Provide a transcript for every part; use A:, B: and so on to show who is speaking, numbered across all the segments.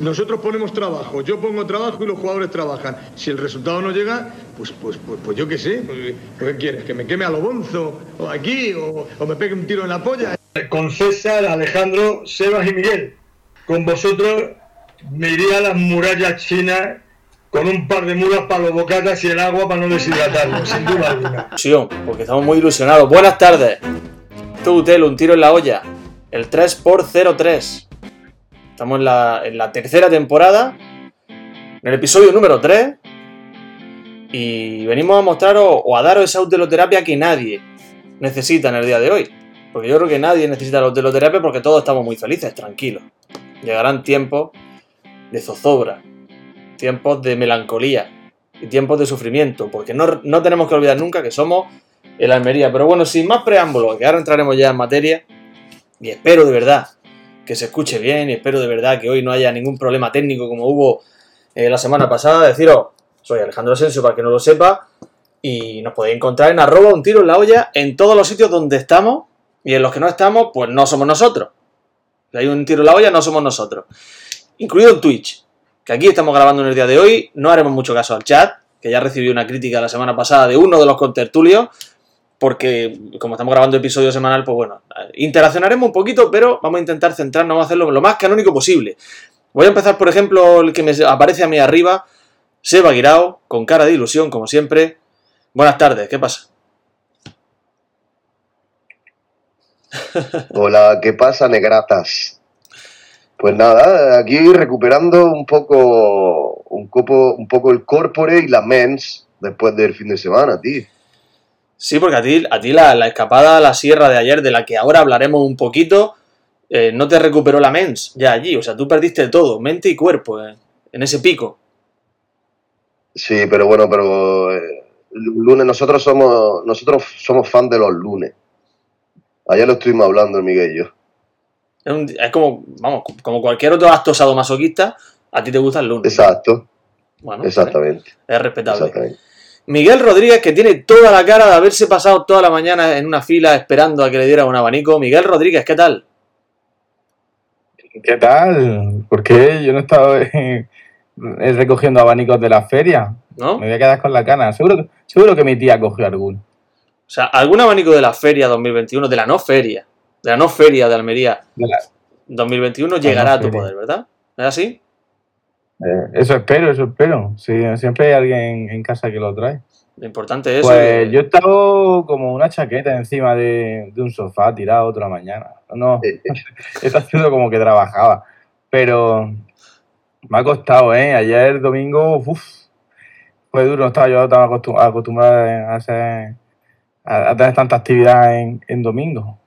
A: Nosotros ponemos trabajo, yo pongo trabajo y los jugadores trabajan. Si el resultado no llega, pues, pues, pues, pues yo qué sé. Pues, ¿Qué quieres? ¿Que me queme a lo bonzo? ¿O aquí? O, ¿O me pegue un tiro en la polla?
B: Con César, Alejandro, Sebas y Miguel. Con vosotros me iría a las murallas chinas con un par de mulas para los bocatas y el agua para no deshidratarlo, sin duda alguna.
C: Porque estamos muy ilusionados. Buenas tardes. Es Utel, un tiro en la olla. El 3x03. Estamos en la, tercera temporada, en el episodio número 3. Y venimos a mostraros o a daros esa uteloterapia que nadie necesita en el día de hoy. Porque yo creo que nadie necesita la uteloterapia porque todos estamos muy felices, tranquilos. Llegarán tiempos de zozobra, tiempos de melancolía y tiempos de sufrimiento, porque no, no tenemos que olvidar nunca que somos el Almería. Pero bueno, sin más preámbulos, que ahora entraremos ya en materia, y espero de verdad que se escuche bien, y espero de verdad que hoy no haya ningún problema técnico como hubo eh, la semana pasada. Deciros, soy Alejandro Asensio, para que no lo sepa, y nos podéis encontrar en arroba un tiro en la olla en todos los sitios donde estamos, y en los que no estamos, pues no somos nosotros. Si hay un tiro en la olla, no somos nosotros. Incluido en Twitch, que aquí estamos grabando en el día de hoy, no haremos mucho caso al chat, que ya recibí una crítica la semana pasada de uno de los contertulios, porque como estamos grabando episodio semanal, pues bueno, interaccionaremos un poquito, pero vamos a intentar centrarnos, vamos a hacerlo lo más canónico posible. Voy a empezar, por ejemplo, el que me aparece a mí arriba, Seba Guirao, con cara de ilusión, como siempre. Buenas tardes, ¿qué pasa?
D: Hola, ¿qué pasa, negratas? Pues nada, aquí recuperando un poco, un poco, un poco el corpore y la mens después del fin de semana, tío.
C: Sí, porque a ti, a ti la, la escapada a la sierra de ayer, de la que ahora hablaremos un poquito, eh, no te recuperó la mens ya allí. O sea, tú perdiste todo, mente y cuerpo, eh, en ese pico.
D: Sí, pero bueno, pero eh, lunes nosotros somos nosotros somos fan de los lunes. Ayer lo estuvimos hablando Miguel y yo.
C: Es, un- es como, vamos, como cualquier otro acto sadomasoquista, a ti te gusta el lunes.
D: Exacto,
C: Bueno,
D: exactamente,
C: Es respetable.
D: exactamente.
C: Miguel Rodríguez, que tiene toda la cara de haberse pasado toda la mañana en una fila esperando a que le diera un abanico. Miguel Rodríguez, ¿qué tal?
E: ¿Qué tal? ¿Por qué yo no he estado recogiendo abanicos de la feria?
C: ¿No?
E: Me voy a quedar con la cana. Seguro que, seguro que mi tía cogió alguno.
C: O sea, algún abanico de la feria 2021, de la no feria, de la no feria de Almería
E: De la-
C: 2021 llegará
E: no
C: a tu poder, ¿verdad? ¿Es así?
E: Eh, eso espero, eso espero. Sí, siempre hay alguien en casa que lo trae.
C: Lo importante es eso.
E: Pues
C: que-
E: yo he estado como una chaqueta encima de, de un sofá tirado otra mañana. No,
D: Eh,
E: he estado haciendo como que trabajaba. Pero me ha costado, ¿eh? Ayer domingo, uff, fue duro. No estaba yo tan acostum- acostumbrado a, hacer, a, a tener tanta actividad en, en domingo.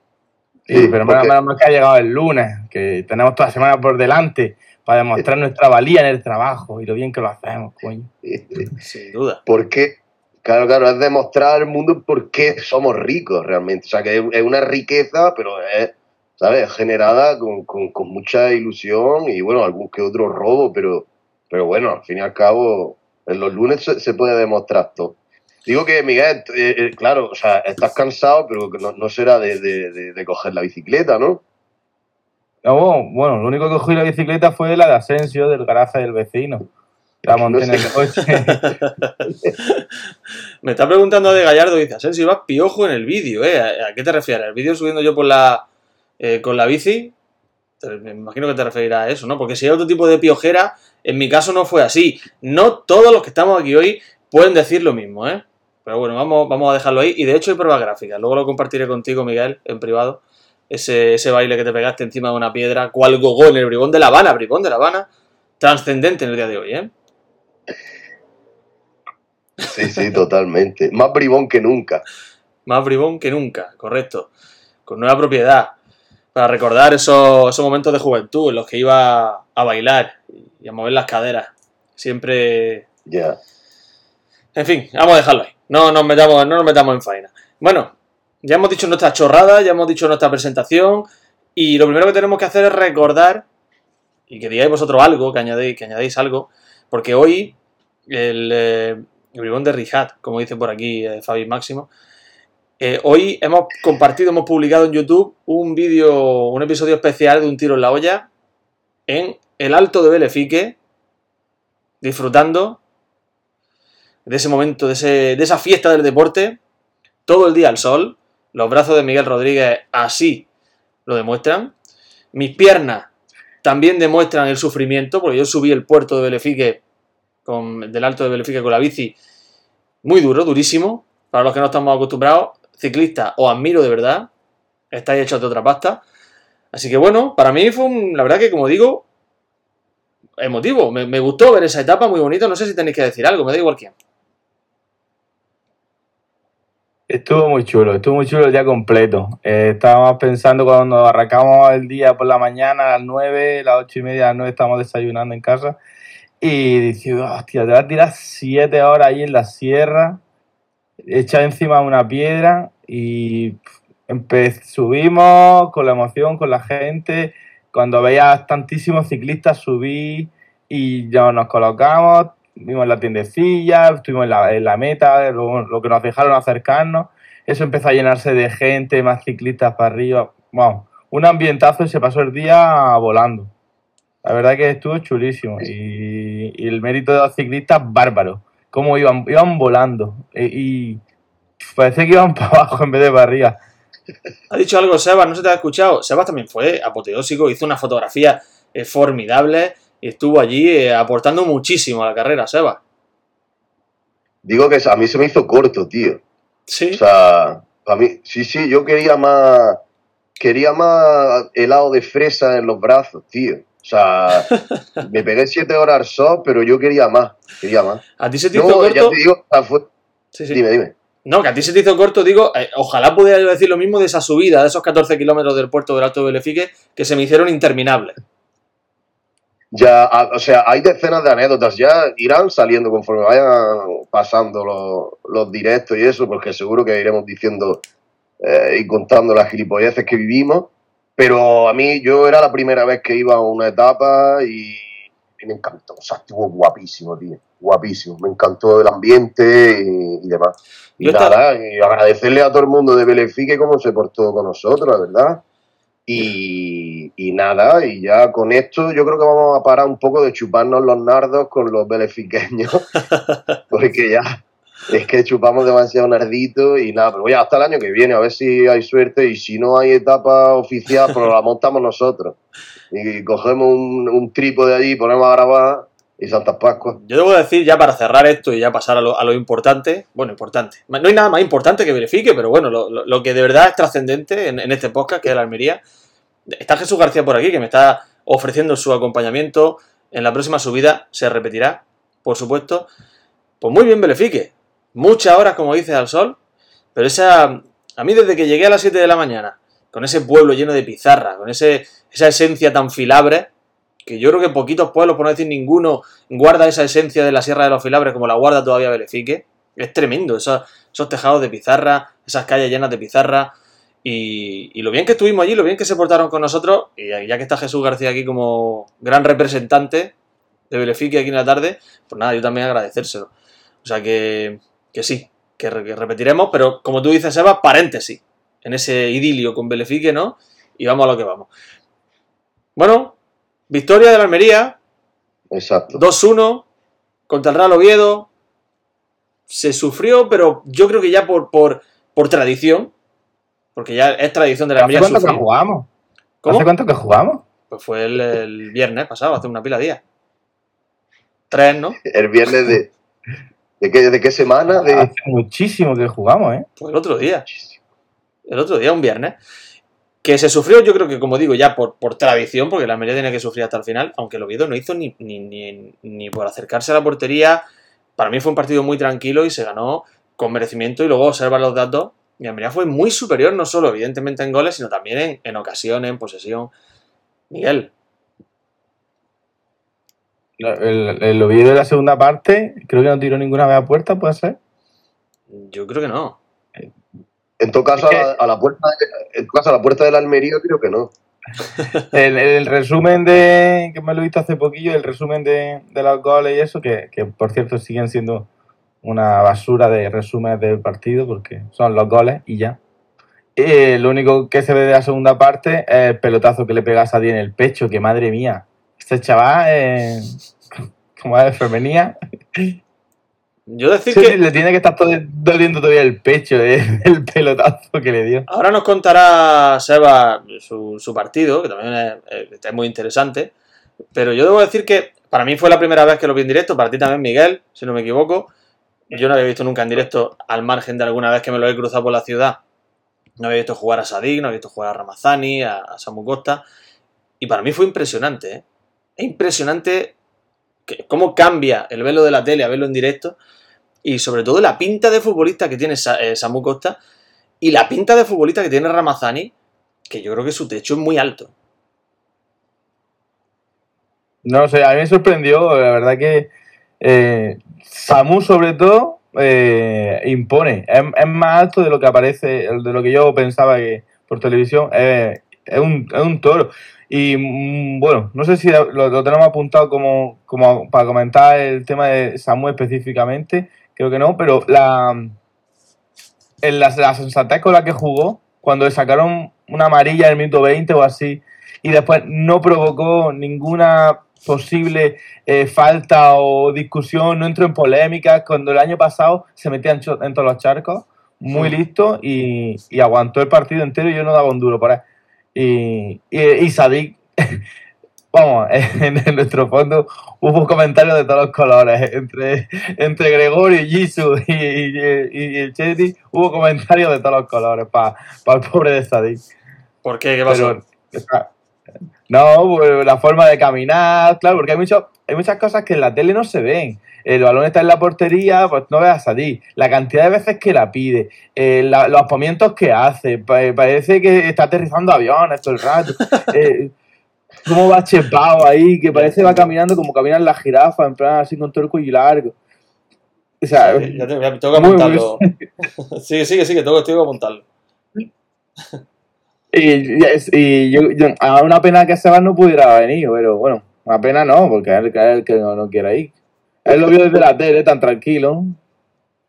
D: Sí,
E: pero
D: porque-
E: menos mal que ha llegado el lunes, que tenemos toda la semana por delante para demostrar nuestra valía en el trabajo y lo bien que lo hacemos, coño.
C: Sin duda.
D: ¿Por qué? Claro, claro, es demostrar al mundo por qué somos ricos realmente. O sea, que es- una riqueza, pero es, ¿sabes? Generada con, con- con mucha ilusión y, bueno, algún que otro robo, pero, pero bueno, al fin y al cabo, en los lunes se, se puede demostrar todo. Digo que, Miguel, eh, eh, claro, o sea, estás cansado, pero no, no será de, de- de- de coger la bicicleta, ¿no?
E: No, bueno, lo único que cogí la bicicleta fue la de Asensio del garaje del vecino. La monté en el coche.
C: Me está preguntando de Gallardo, dice, Asensio, vas piojo en el vídeo, ¿eh? ¿A qué te refieres? ¿El vídeo subiendo yo por la, eh, con la bici? Me imagino que te referirás a eso, ¿no? Porque si hay otro tipo de piojera, en mi caso no fue así. No todos los que estamos aquí hoy pueden decir lo mismo, ¿eh? Pero bueno, vamos, vamos a dejarlo ahí. Y de hecho hay pruebas gráficas. Luego lo compartiré contigo, Miguel, en privado. Ese, ese baile que te pegaste encima de una piedra, cual gogó en el bribón de La Habana, bribón de La Habana, trascendente en el día de hoy, ¿eh?
D: Sí, sí, totalmente. Más bribón que nunca.
C: Más bribón que nunca, correcto. Con nueva propiedad. Para recordar esos, esos momentos de juventud en los que iba a bailar y a mover las caderas. Siempre.
D: Ya.
C: En fin, vamos a dejarlo ahí. No nos metamos, no nos metamos en faena. Bueno, ya hemos dicho nuestra chorrada, ya hemos dicho nuestra presentación. Y lo primero que tenemos que hacer es recordar. Y que digáis vosotros algo, que añadéis, que añadáis algo. Porque hoy el, eh, bribón de Rijat, como dice por aquí eh, Fabi Máximo, eh, hoy hemos compartido, hemos publicado en YouTube un vídeo, un episodio especial de Un tiro en la olla en el alto de Belefique, disfrutando de ese momento, de, ese, de esa fiesta del deporte, todo el día al sol. Los brazos de Miguel Rodríguez así lo demuestran. Mis piernas también demuestran el sufrimiento, porque yo subí el puerto de Belefique, con, del alto de Belefique con la bici, muy duro, durísimo. Para los que no estamos acostumbrados, ciclista, os admiro de verdad. Estáis hechos de otra pasta. Así que bueno, para mí fue un, la verdad que como digo, emotivo. Me, me gustó ver esa etapa, muy bonito. No sé si tenéis que decir algo, me da igual quién.
E: Estuvo muy chulo, estuvo muy chulo el día completo. Eh, estábamos pensando cuando arrancamos el día por la mañana a las 9, las 8 y media, a las 9 estábamos desayunando en casa. Y dije, hostia, te vas a tirar 7 horas ahí en la sierra, echar encima una piedra y subimos con la emoción, con la gente. Cuando veías tantísimos ciclistas, subí y ya nos colocamos, vimos la tiendecilla, estuvimos en la, en la meta, lo, lo que nos dejaron acercarnos. Eso empezó a llenarse de gente, más ciclistas para arriba. Vamos, un ambientazo y se pasó el día volando. La verdad que estuvo chulísimo. Y, y el mérito de los ciclistas, bárbaro. Cómo iban, iban volando. E- Y, parecía que iban para abajo en vez de para arriba.
C: Ha dicho algo Sebas, no se te ha escuchado. Sebas también fue apoteósico, hizo una fotografía eh, formidable y estuvo allí eh, aportando muchísimo a la carrera, Sebas.
D: Digo que a mí se me hizo corto, tío.
C: Sí.
D: O sea, a mí, sí, sí, yo quería más, quería más helado de fresa en los brazos, tío. O sea, me pegué siete horas al sol, pero yo quería más, quería más.
C: a ti se te hizo
D: No, ya
C: corto.
D: te digo, fue-
C: Sí, sí.
D: dime, dime.
C: No, que a ti se te hizo corto, digo, eh, ojalá pudiera yo decir lo mismo de esa subida, de esos 14 kilómetros del puerto del Alto de Belefique, que se me hicieron interminables.
D: Ya, o sea, hay decenas de anécdotas, ya irán saliendo conforme vayan pasando los, los directos y eso, porque seguro que iremos diciendo eh, y contando las gilipolleces que vivimos. Pero a mí, yo era la primera vez que iba a una etapa y, y me encantó. O sea, estuvo guapísimo, tío. Guapísimo. Me encantó el ambiente y, y demás. Y
C: Yo estaba-
D: nada, y agradecerle a todo el mundo de Belefique cómo se portó con nosotros, la verdad. Y, y nada, y ya con esto yo creo que vamos a parar un poco de chuparnos los nardos con los belefiqueños, porque ya es que chupamos demasiado nardito y nada, pero ya hasta el año que viene, a ver si hay suerte y si no hay etapa oficial, pues la montamos nosotros. Y cogemos un, un trípode allí, ponemos a grabar y Santas Pascuas.
C: Yo debo decir, ya para cerrar esto y ya pasar a lo, a lo importante, bueno, importante, no hay nada más importante que Belefique, pero bueno, lo, lo- lo que de verdad es trascendente en, en este podcast, que es la Almería, está Jesús García por aquí, que me está ofreciendo su acompañamiento, en la próxima subida se repetirá, por supuesto, pues muy bien Belefique, muchas horas, como dices, al sol, pero esa, a mí desde que llegué a las 7 de la mañana, con ese pueblo lleno de pizarra, con ese, esa esencia tan filabre, que yo creo que poquitos pueblos, por no decir ninguno, guarda esa esencia de la Sierra de los Filabres como la guarda todavía Belefique. Es tremendo, esos, tejados de pizarra, esas calles llenas de pizarra. Y, lo bien que estuvimos allí, lo bien que se portaron con nosotros, y ya que está Jesús García aquí como gran representante de Belefique aquí en la tarde, pues nada, yo también agradecérselo. O sea que, que sí, que, que repetiremos, pero como tú dices, Eva, paréntesis en ese idilio con Belefique, ¿no? Y vamos a lo que vamos. Bueno, victoria de la Almería,
D: Exacto.
C: 2-1 contra el Real Oviedo. Se sufrió, pero yo creo que ya por, por, por tradición, porque ya es tradición de la
E: ¿Hace
C: Almería
E: cuánto que jugamos?
C: ¿Cómo?
E: ¿Hace cuánto que jugamos?
C: Pues fue el, el viernes pasado, hace una pila de días. Tres, ¿no?
D: El viernes de... ¿De qué, de qué semana? De...
E: Hace muchísimo que jugamos, ¿eh?
C: Pues el otro día. El otro día, un viernes. Que se sufrió, yo creo que, como digo, ya por, por tradición, porque la Almería tiene que sufrir hasta el final, aunque el Oviedo no hizo ni, ni, ni, ni por acercarse a la portería. Para mí fue un partido muy tranquilo y se ganó con merecimiento. Y luego observa los datos. Y Almería fue muy superior, no solo evidentemente en goles, sino también en, en ocasiones, en posesión. Miguel,
E: El, el Oviedo de la segunda parte, creo que no tiró ninguna vez a puerta, ¿puede ser?
C: yo creo que no.
D: En todo caso, a, la, a la puerta, de- en todo caso, a la puerta del Almería creo que no.
E: El, el resumen de, que me lo he visto hace poquillo, el resumen de, de los goles y eso, que, que por cierto siguen siendo una basura de resúmenes del partido, porque son los goles y ya. Eh, lo único que se ve de la segunda parte es el pelotazo que le pega a Sadie en el pecho, que madre mía, este chaval, eh, como es femenía,
C: Yo decir
E: sí,
C: que
E: le tiene que estar todo- doliendo todavía el pecho eh, el pelotazo que le dio.
C: ahora nos contará Seba su, su partido, que también es, muy interesante. Pero yo debo decir que para mí fue la primera vez que lo vi en directo, para ti también, Miguel, si no me equivoco. Yo no había visto nunca en directo, al margen de alguna vez que me lo he cruzado por la ciudad. No había visto jugar a Sadik, no había visto jugar a Ramazani, a, a Samu Costa. Y para mí fue impresionante, ¿eh? Es impresionante cómo cambia el velo de la tele a verlo en directo. Y sobre todo la pinta de futbolista que tiene eh, Samu Costa y la pinta de futbolista que tiene Ramazani, que yo creo que su techo es muy alto.
E: No sé, a mí me sorprendió, la verdad que eh, Samu sobre todo eh, impone, es, es más alto de lo que aparece, de lo que yo pensaba que por televisión, eh, es, un, es un toro. Y mm, bueno, no sé si lo, lo tenemos apuntado como, como para comentar el tema de Samu específicamente, creo que no, pero la, en la, la sensatez con la que jugó, cuando le sacaron una amarilla en el minuto 20 o así, y después no provocó ninguna posible eh, falta o discusión, no entró en polémicas, cuando el año pasado se metía en, todos los charcos, muy listo y, y aguantó el partido entero y yo no daba un duro por él. Y, y, y Sadik, vamos, en, en nuestro fondo hubo comentarios de todos los colores, entre, entre Gregorio y Jisoo y, y, el Cheti, hubo comentarios de todos los colores para el pobre de Sadik.
C: ¿Por qué? ¿Qué pasó?
E: Pero, no, pues, la forma de caminar, claro, porque hay, mucho, hay muchas cosas que en la tele no se ven. El balón está en la portería, pues no veas a ti. La cantidad de veces que la pide, eh, la- los movimientos que hace, pa- parece que está aterrizando aviones todo el rato. Eh, cómo va chepado ahí, que parece que va caminando como caminan las jirafas, en plan así con todo el cuello largo. O sea,
C: Ya te- ya tengo que
E: muy, muy-
C: apuntarlo. sigue, sigue, sigue, tengo, tengo que apuntarlo.
E: Y, y es- y yo, yo- a una pena que Sebas no pudiera venir, pero bueno, una pena no, porque es el, que- es el que no, no quiere ir. Él lo vio desde la tele, tan tranquilo.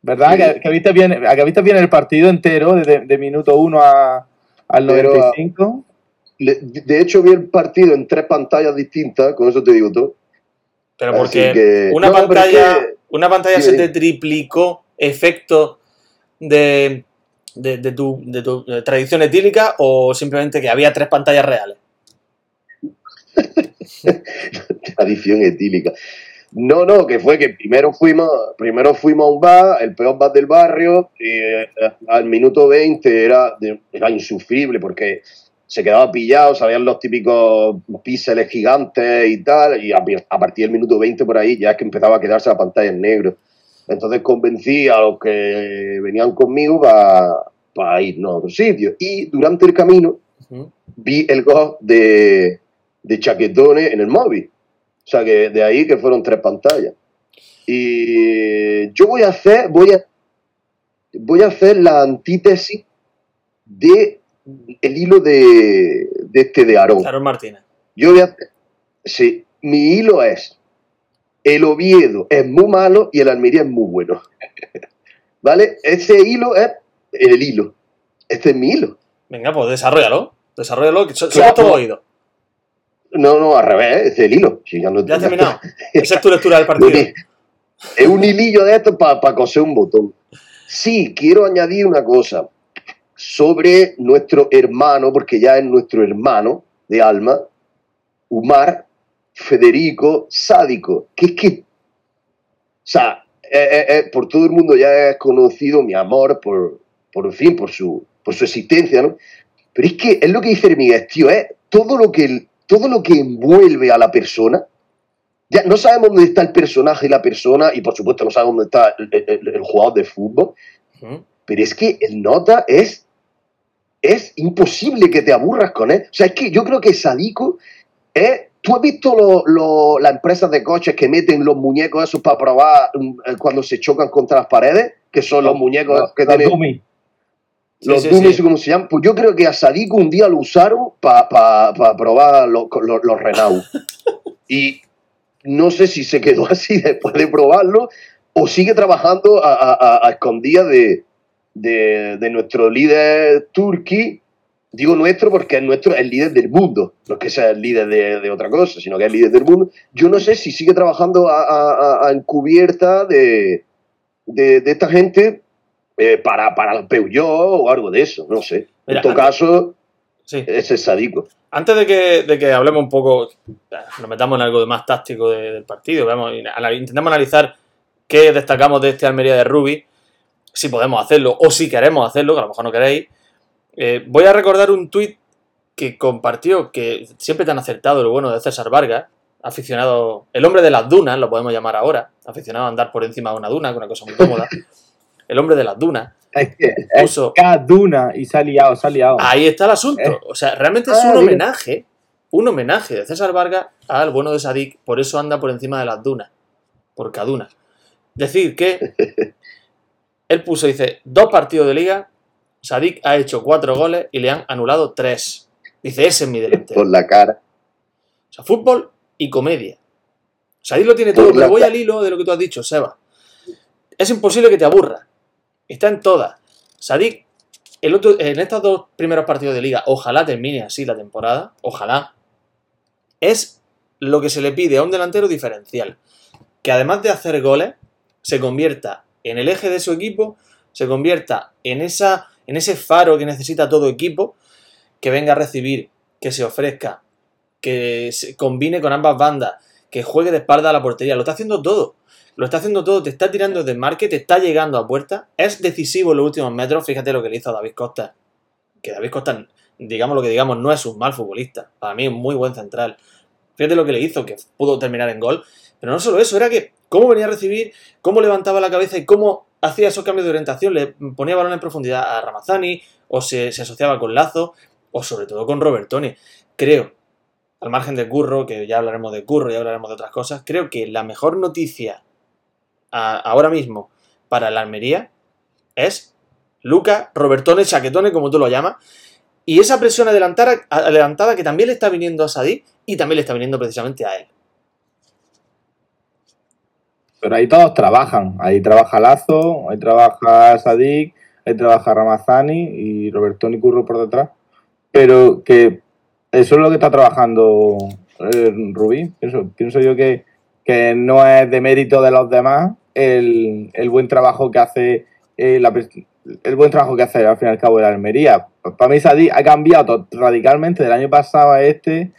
E: ¿Verdad?
D: Sí.
E: Que, que viste bien, que viste bien el partido entero, de, de minuto 1 a, al
D: Pero,
E: 95.
D: Le- De hecho, vi el partido en tres pantallas distintas, con eso te digo todo.
C: Pero porque
D: que-
C: una
D: no, pero es
C: pantalla,
D: que-
C: una pantalla
D: Sí,
C: se te triplicó efecto de, de, de tu, de tu eh, tradición etílica o simplemente que había tres pantallas reales.
D: Tradición etílica. No, no, que fue que primero fuimos, primero fuimos a un bar, el peor bar del barrio, y eh, al minuto 20 era, era insufrible porque se quedaba pillado, sabían los típicos píxeles gigantes y tal, y a, a partir del minuto 20 por ahí ya es que empezaba a quedarse la pantalla en negro. Entonces convencí a los que venían conmigo para irnos a otro sitio. Y durante el camino vi el gol de, de Chaquetones en el móvil. O sea que de ahí que fueron tres pantallas. Y yo voy a hacer, voy a, voy a hacer la antítesis de el hilo de, de este de Aarón.
C: Aaron Martínez.
D: Yo voy a sí, mi hilo es el Oviedo es muy malo y el Almería es muy bueno. ¿Vale? Ese hilo es el hilo. Este es mi hilo.
C: Venga, pues desarrollalo. Desarrollalo, que so-
D: Claro.
C: somos todos oídos.
D: No, no, al revés, es el hilo. Si ya no-
C: Ya has terminado. Esa es tu lectura del partido.
D: es un hilillo de esto para coser un botón. Sí, quiero añadir una cosa sobre nuestro hermano, porque ya es nuestro hermano de alma, Umar Federico Sádico, que es que, o sea, eh, eh, eh, por todo el mundo ya es conocido mi amor por, por en fin, por su, por su existencia, ¿no? Pero es que es lo que dice Miguel, tío, es todo lo que, todo lo que envuelve a la persona, ya no sabemos dónde está el personaje y la persona, y por supuesto no sabemos dónde está el, el- el jugador de fútbol, pero es que el nota es, es imposible que te aburras con él. O sea, es que yo creo que Sadico es... ¿Tú has visto lo- lo- las empresas de coches que meten los muñecos esos para probar mm, eh, cuando se chocan contra las paredes? Que son los muñecos que
E: Los
D: tienen
E: dummies.
C: Sí,
D: los
C: sí,
D: dummies,
C: sí.
D: ¿cómo se llaman? Pues yo creo que a Sadico un día lo usaron para probar los, los, los Renault. y no sé si se quedó así después de probarlo o sigue trabajando a, a, escondidas de, de, de nuestro líder turqui, digo nuestro porque es nuestro, es el líder del mundo, no es que sea el líder de, de otra cosa, sino que es el líder del mundo. Yo no sé si sigue trabajando a, a- a- a encubierta de, de, de esta gente eh, para, para el Peugeot o algo de eso, no sé.
C: Mira,
D: en todo
C: antes-
D: caso,
C: Sí.
D: es sádico.
C: Antes de que, de que hablemos un poco, nos metamos en algo de más táctico de- del partido, anal- intentamos analizar qué destacamos de este Almería de Rubi, si podemos hacerlo o si queremos hacerlo, que a lo mejor no queréis. Eh, voy a recordar un tuit que compartió, que siempre tan acertado lo bueno de César Vargas, aficionado, el hombre de las dunas, lo podemos llamar ahora, aficionado a andar por encima de una duna, que es una cosa muy cómoda. El hombre de las dunas
E: Es que es
C: puso
E: cada duna y se ha liado, se ha liado.
C: Ahí está el asunto.
E: Eh.
C: O sea, realmente es
E: Ah,
C: un homenaje, un homenaje de César Vargas al bueno de Sadik, por eso anda por encima de las dunas, por cadunas. Decir que él puso, dice, dos partidos de liga, Sadik ha hecho cuatro goles y le han anulado tres. Dice, ese es mi delantero.
D: Por la cara.
C: O sea, fútbol y comedia. Sadik lo tiene todo, pero voy al hilo de lo que tú has dicho, Seba. Es imposible que te aburra. Está en todas. Sadik, el otro, en estos dos primeros partidos de liga, ojalá termine así la temporada, ojalá, es lo que se le pide a un delantero diferencial. Que además de hacer goles, se convierta en el eje de su equipo, se convierta en, esa, en ese faro que necesita todo equipo, que venga a recibir, que se ofrezca, que se combine con ambas bandas, que juegue de espalda a la portería. Lo está haciendo todo. Lo está haciendo todo, te está tirando desde marque, te está llegando a puerta. Es decisivo en los últimos metros. Fíjate lo que le hizo a David Costa. Que David Costa, digamos lo que digamos, no es un mal futbolista. Para mí es muy buen central. Fíjate lo que le hizo, que pudo terminar en gol. Pero no solo eso, era que cómo venía a recibir, cómo levantaba la cabeza y cómo hacía esos cambios de orientación. Le ponía balón en profundidad a Ramazani, o se, se asociaba con Lazo, o sobre todo con Robertoni. Creo, al margen de Curro, que ya hablaremos de Curro y hablaremos de otras cosas, creo que la mejor noticia ahora mismo para la Almería es Luca Robertone, Chaquetone, como tú lo llamas, y esa presión adelantada, adelantada que también le está viniendo a Sadik y también le está viniendo precisamente a él.
E: Pero ahí todos trabajan. Ahí trabaja Lazo, ahí trabaja Sadik, ahí trabaja Ramazani y Robertoni Curro por detrás. Pero que eso es lo que está trabajando eh, Rubí. Pienso, pienso yo que, que no es de mérito de los demás el, el buen trabajo que hace eh, la el buen trabajo que hace al fin y al cabo de la Almería. Para mí Sadik ha cambiado radicalmente del año pasado a este.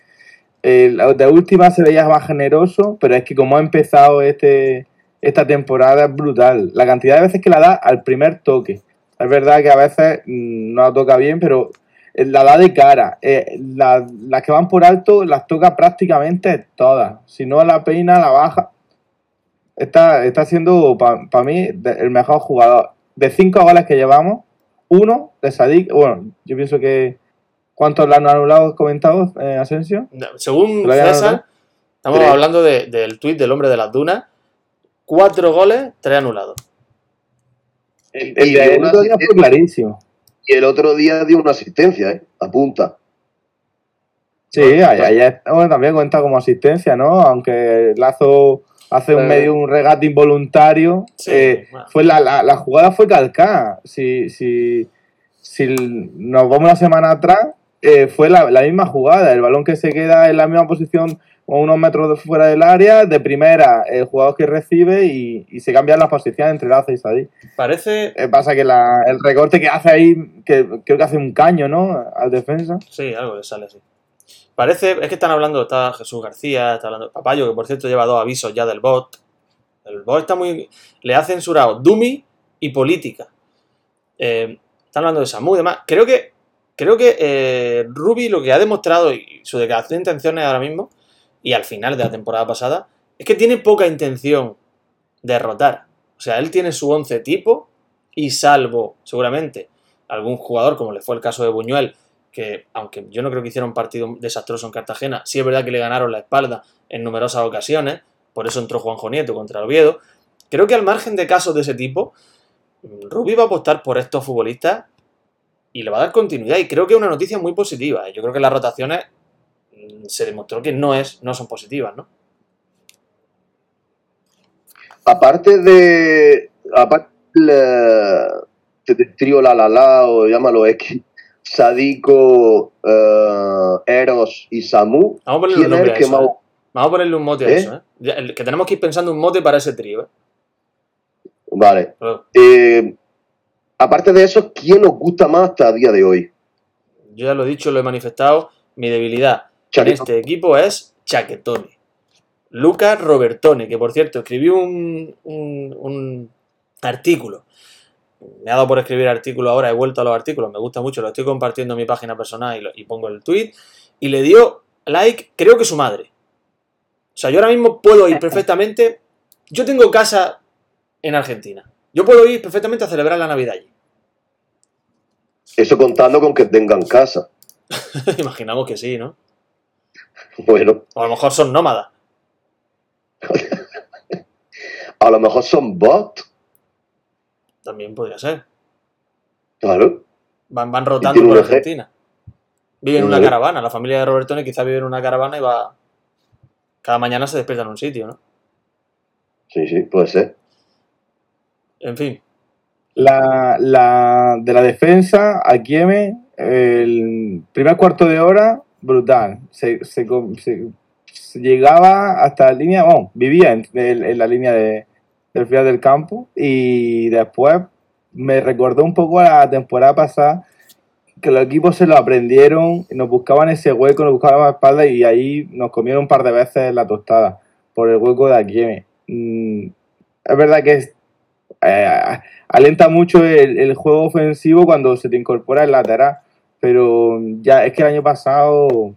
E: El de última se veía más generoso, pero es que como ha empezado este, esta temporada es brutal. La cantidad de veces que la da al primer toque. Es verdad que a veces mm, no la toca bien, pero eh, la da de cara. Eh, la- las que van por alto las toca prácticamente todas. Si no la peina, la baja. Está, está siendo para mí de- el mejor jugador. De cinco goles que llevamos, uno de Sadik. Bueno, yo pienso que. ¿Cuántos le han anulado comentado, eh, Asensio?
C: Según
E: ¿Lo habían
C: César, estamos
D: Tres.
C: hablando de- del tuit del hombre de las dunas, cuatro goles, tres anulados.
E: El,
D: Y
E: el otro día fue clarísimo.
D: Y el otro día dio una asistencia, ¿eh? Apunta.
E: Sí, ayer- bueno, también cuenta como asistencia, ¿no? Aunque Lazo hace un medio un regate involuntario,
C: Sí,
E: eh,
C: bueno.
E: fue la, la, la jugada fue calcada. Si, si, si nos vamos una semana atrás, eh, fue la, la misma jugada. El balón que se queda en la misma posición o unos metros de fuera del área, de primera el jugador que recibe y, y se cambian las posiciones entre Lazo y Sadí.
C: Parece,
E: Eh, pasa que la- el recorte que hace ahí, que creo que hace un caño, ¿no? Al defensa.
C: sí, algo le sale así. Parece, es que están hablando, está Jesús García, está hablando Papayo, que por cierto lleva dos avisos ya del bot. El bot está muy. Le ha censurado Dumi y política. Eh, están hablando de Samu y demás. Creo que. Creo que eh, Ruby lo que ha demostrado y su declaración de intenciones ahora mismo, y al final de la temporada pasada, es que tiene poca intención de derrotar. O sea, él tiene su 11 tipo y salvo, seguramente, algún jugador, como le fue el caso de Buñuel, que aunque yo no creo que hiciera un partido desastroso en Cartagena, sí es verdad que le ganaron la espalda en numerosas ocasiones, por eso entró Juanjo Nieto contra el Oviedo. Creo que al margen de casos de ese tipo, Rubí va a apostar por estos futbolistas y le va a dar continuidad. Y creo que es una noticia muy positiva. Yo creo que las rotaciones se demostró que no, es, no son positivas, ¿no?
D: Aparte de. Aparte del, del trío La La La o llámalo X. Sadiko, eh, Eros y Samu,
C: Vamos a ponerle un
D: ¿quién es
C: nombre a eso. ¿eh? Vamos a ponerle un mote a
D: ¿Eh?
C: eso, ¿eh? Que tenemos que ir pensando un mote para ese trío, ¿eh?
D: Vale. Aparte de eso, ¿quién os gusta más hasta el día de hoy?
C: yo ya lo he dicho, lo he manifestado. Mi debilidad en este equipo es Chaquetone. Lucas Robertone, que por cierto escribió un, un- un artículo. Me ha dado por escribir artículos ahora, he vuelto a los artículos, me gusta mucho, lo estoy compartiendo en mi página personal y, lo- y pongo el tweet. Y le dio like, creo que su madre. O sea, yo ahora mismo puedo ir perfectamente. Yo tengo casa en Argentina. Yo puedo ir perfectamente a celebrar la Navidad allí.
D: Eso contando con que tengan casa.
C: Imaginamos que sí, ¿no?
D: Bueno,
C: O a lo mejor son nómadas.
D: a lo mejor son bots,
C: También podría ser.
D: claro.
C: Van, van rotando por. Argentina. Viven en una caravana. La familia de Robertone quizá vive en una caravana y va. Cada mañana se despierta en un sitio, ¿no?
D: Sí, sí, puede ser.
C: En fin.
E: La, la, de la defensa, a Kieme, el primer cuarto de hora, brutal. Se, se, se- llegaba hasta la línea, bueno, vivía en, la línea de, del final del campo y después me recordó un poco la temporada pasada que los equipos se lo aprendieron, nos buscaban ese hueco, nos buscaban la espalda y ahí nos comieron un par de veces la tostada por el hueco de Akieme. Mm, es verdad que es, eh, alenta mucho el, el juego ofensivo cuando se te incorpora el lateral, pero ya es que el año pasado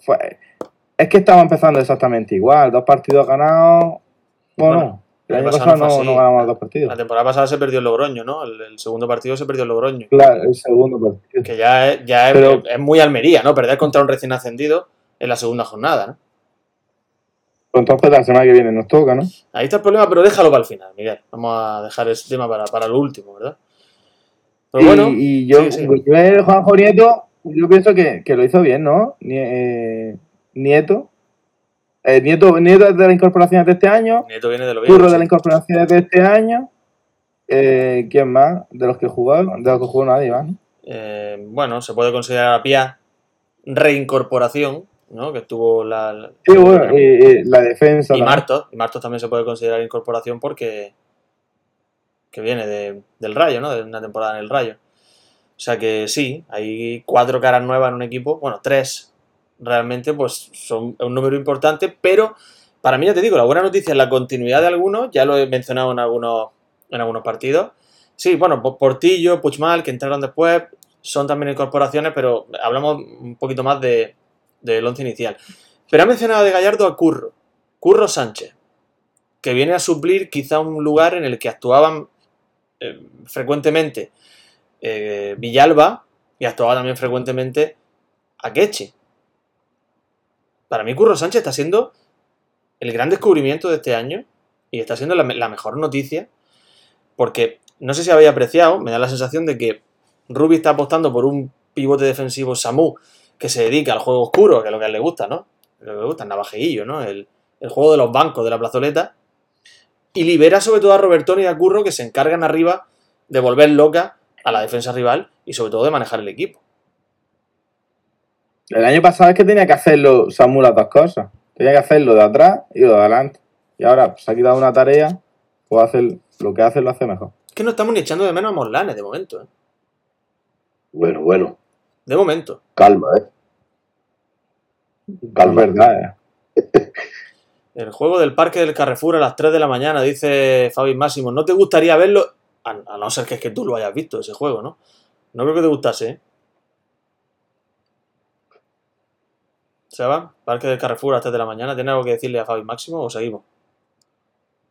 E: fue, es que estaba empezando exactamente igual, dos partidos ganados, bueno,
C: Bueno,
E: el año
C: pasado
E: pasado
C: no
E: no, ganamos dos partidos.
C: La temporada pasada se perdió el Logroño, ¿no? El, el segundo partido se perdió el Logroño.
E: Claro, el segundo partido.
C: Que ya es, ya es,
E: Pero-
C: es muy Almería, ¿no? Perder contra un recién ascendido en la segunda jornada, ¿no?
E: Entonces la semana que viene nos toca, ¿no?
C: Ahí está el problema, pero déjalo para el final, Miguel. Vamos a dejar ese tema para, para lo último, ¿verdad? Pero
E: y,
C: bueno,
E: y yo,
C: sí, sí.
E: el Juanjo Nieto, yo pienso que, que lo hizo bien, ¿no? Eh, Nieto. Eh, Nieto. Nieto es de las incorporaciones de este año.
C: Nieto viene de lo
E: Curro
C: bien.
E: de
C: sí.
E: las incorporaciones de este año. Eh, ¿Quién más? De los que jugaron. De los que jugó nadie más. ¿no?
C: Eh, bueno, se puede considerar a Pia reincorporación, ¿no? Que tuvo la. la-
E: Sí, bueno, eh, la defensa.
C: y. Martos. Y Martos también se puede considerar incorporación porque. Que viene de- del Rayo, ¿no? De una temporada en el Rayo. O sea que sí, hay cuatro caras nuevas en un equipo. Bueno, tres realmente, pues son un número importante, pero para mí ya te digo, la buena noticia es la continuidad de algunos, ya lo he mencionado en algunos, en algunos partidos. Sí, bueno, Po- Portillo, Puchmal, que entraron después, son también incorporaciones, pero hablamos un poquito más de, del once inicial. Pero ha mencionado de Gallardo a Curro, Curro Sánchez, que viene a suplir quizá un lugar en el que actuaban eh, frecuentemente eh, Villalba y actuaba también frecuentemente Akechi. Para mí Curro Sánchez está siendo el gran descubrimiento de este año y está siendo la, me- la mejor noticia porque no sé si habéis apreciado, me da la sensación de que Rubi está apostando por un pivote defensivo Samu que se dedica al juego oscuro, que es lo que a él le gusta, ¿no? Lo que le gusta, el navajeillo, ¿no? El, el juego de los bancos, de la plazoleta. Y libera sobre todo a Robertoni y a Curro que se encargan arriba de volver loca a la defensa rival y sobre todo de manejar el equipo.
E: El año pasado es que tenía que hacerlo Samu las dos cosas. Tenía que hacerlo de atrás y lo de adelante. Y ahora pues, se ha quitado una tarea, pues hacer lo que hace lo hace mejor.
C: Es que no estamos ni echando de menos a Morlanes de momento, ¿eh?
D: Bueno, bueno,
C: De momento.
D: calma, ¿eh?
E: Es
D: Calma.
E: verdad, eh.
C: El juego del Parque del Carrefour a las 3 de la mañana, dice Fabi Máximo. ¿No te gustaría verlo? A, a no ser que es que tú lo hayas visto, ese juego, ¿no? No creo que te gustase, ¿eh? Seba, Parque del Carrefour a las 3 de la mañana. ¿Tiene algo que decirle a Fabi Máximo o seguimos?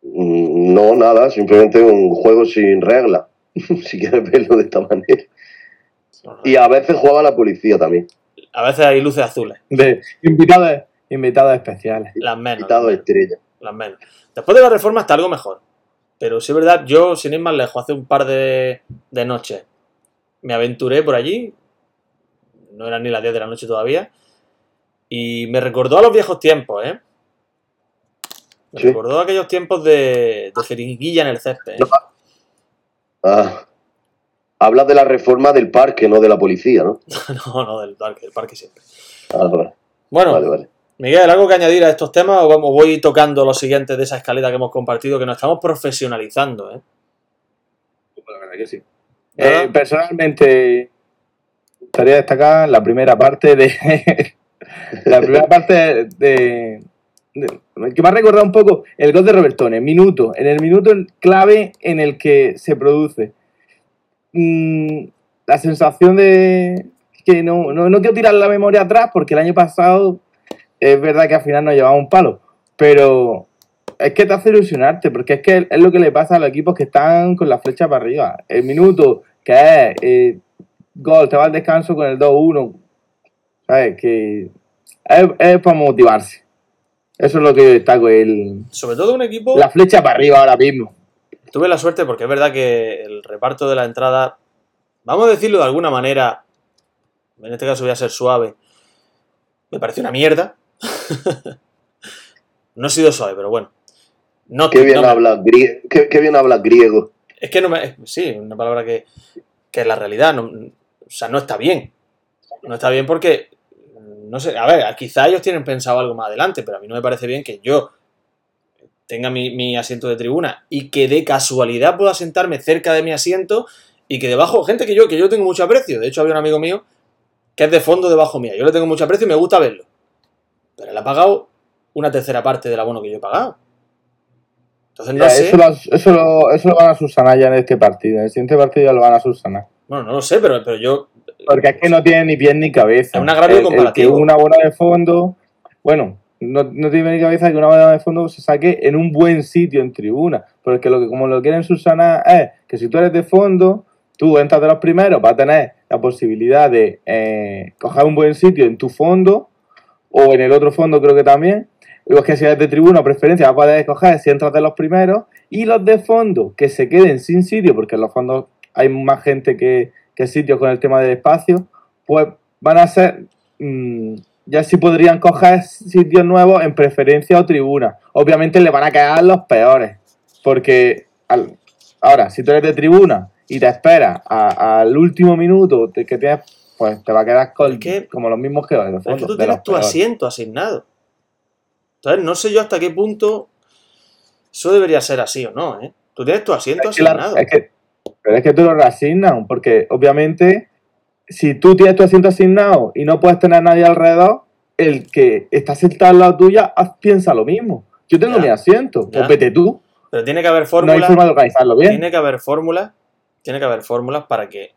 D: Mm, No, nada, simplemente un juego sin regla. si quieres verlo de esta manera. Y a veces juega la policía también.
C: A veces hay luces azules,
E: De invitados, invitados especiales.
C: las menos.
D: Quitado
C: las menos.
D: estrella.
C: las menos. Después de la reforma está algo mejor. Pero sí es verdad, yo, sin ir más lejos, hace un par de, de noches me aventuré por allí. No eran ni las 10 de la noche todavía. Y me recordó a los viejos tiempos, ¿eh? Me
D: Sí.
C: recordó a aquellos tiempos de, de jeringuilla en el césped. ¿eh?
D: Ah, Hablas de la reforma del parque, no de la policía, ¿no?
C: no, no, del parque, del parque siempre.
D: Ah, vale.
C: Bueno,
D: Vale, vale.
C: Miguel, ¿algo que añadir a estos temas o vamos, voy tocando los siguientes de esa escaleta que hemos compartido, que nos estamos profesionalizando, ¿eh?
E: La verdad que sí. Eh, personalmente, me gustaría destacar la primera parte de. la primera parte de, de- que me ha recordado un poco el gol de Robertone, minuto, en el minuto clave en el que se produce. Mm, la sensación de que no, no, no quiero tirar la memoria atrás porque el año pasado es verdad que al final nos llevamos un palo, pero es que te hace ilusionarte, porque es que es lo que le pasa a los equipos que están con la flecha para arriba. El minuto que es eh, gol, te va al descanso con el 2-1, ¿sabes? Que es, es para motivarse. Eso es lo que yo destaco, el,
C: Sobre todo un equipo...
E: la flecha para arriba ahora mismo.
C: Tuve la suerte porque es verdad que el reparto de la entrada, vamos a decirlo de alguna manera, en este caso voy a ser suave, me pareció una mierda. no he sido suave, pero bueno. No,
D: Qué bien
C: no me-
D: hablas grie- qué, qué bien hablas griego.
C: Es que no me. Sí, una palabra que, que es la realidad. No, o sea, no está bien. No está bien porque. No sé, a ver, quizá ellos tienen pensado algo más adelante, pero a mí no me parece bien que yo tenga mi, mi asiento de tribuna y que de casualidad pueda sentarme cerca de mi asiento y que debajo, gente que yo, que yo tengo mucho aprecio. De hecho, había un amigo mío que es de fondo debajo mía. Yo le tengo mucho aprecio y me gusta verlo. Pero él ha pagado una tercera parte del abono que yo he pagado. Entonces no
E: Ya,
C: sé.
E: eso, lo, eso, lo, eso lo van a subsanar ya en este partido. En el siguiente partido ya lo van a subsanar.
C: Bueno, no lo sé, pero, pero yo
E: Porque es que no tiene ni pies ni cabeza.
C: Es un agravio
E: El- el
C: comparativo.
E: que una bola de fondo, bueno, no, no tiene ni cabeza que una bola de fondo se saque en un buen sitio en tribuna. Porque lo que como lo quieren subsanar es que si tú eres de fondo, tú entras de los primeros, vas a tener la posibilidad de eh, coger un buen sitio en tu fondo o en el otro fondo creo que también. Es que si eres de tribuna preferencia, vas a poder escoger si entras de los primeros. Y los de fondo, que se queden sin sitio, porque en los fondos hay más gente que, que sitios con el tema del espacio, pues van a ser, mm, ya sí podrían coger sitios nuevos en preferencia o tribuna. Obviamente le van a quedar los peores, porque al- ahora, si tú eres de tribuna y te esperas al último minuto que tienes, pues te va a quedar con-
C: que-
E: como los mismos que fondo.
C: es que tú tienes tu
E: peores.
C: asiento asignado. Entonces, no sé yo hasta qué punto eso debería ser así o no, ¿eh? Tú tienes tu asiento
E: Es que la-
C: asignado.
E: es que- pero es que tú lo reasignan, porque obviamente, si tú tienes tu asiento asignado y no puedes tener nadie alrededor, el que está sentado al lado tuya haz- piensa lo mismo. Yo tengo
C: Ya.
E: mi asiento,
C: Ya.
E: pues vete tú.
C: Pero tiene que haber
E: No hay
C: fórmulas.
E: forma de organizarlo bien.
C: tiene que haber fórmulas. Tiene que haber fórmulas para que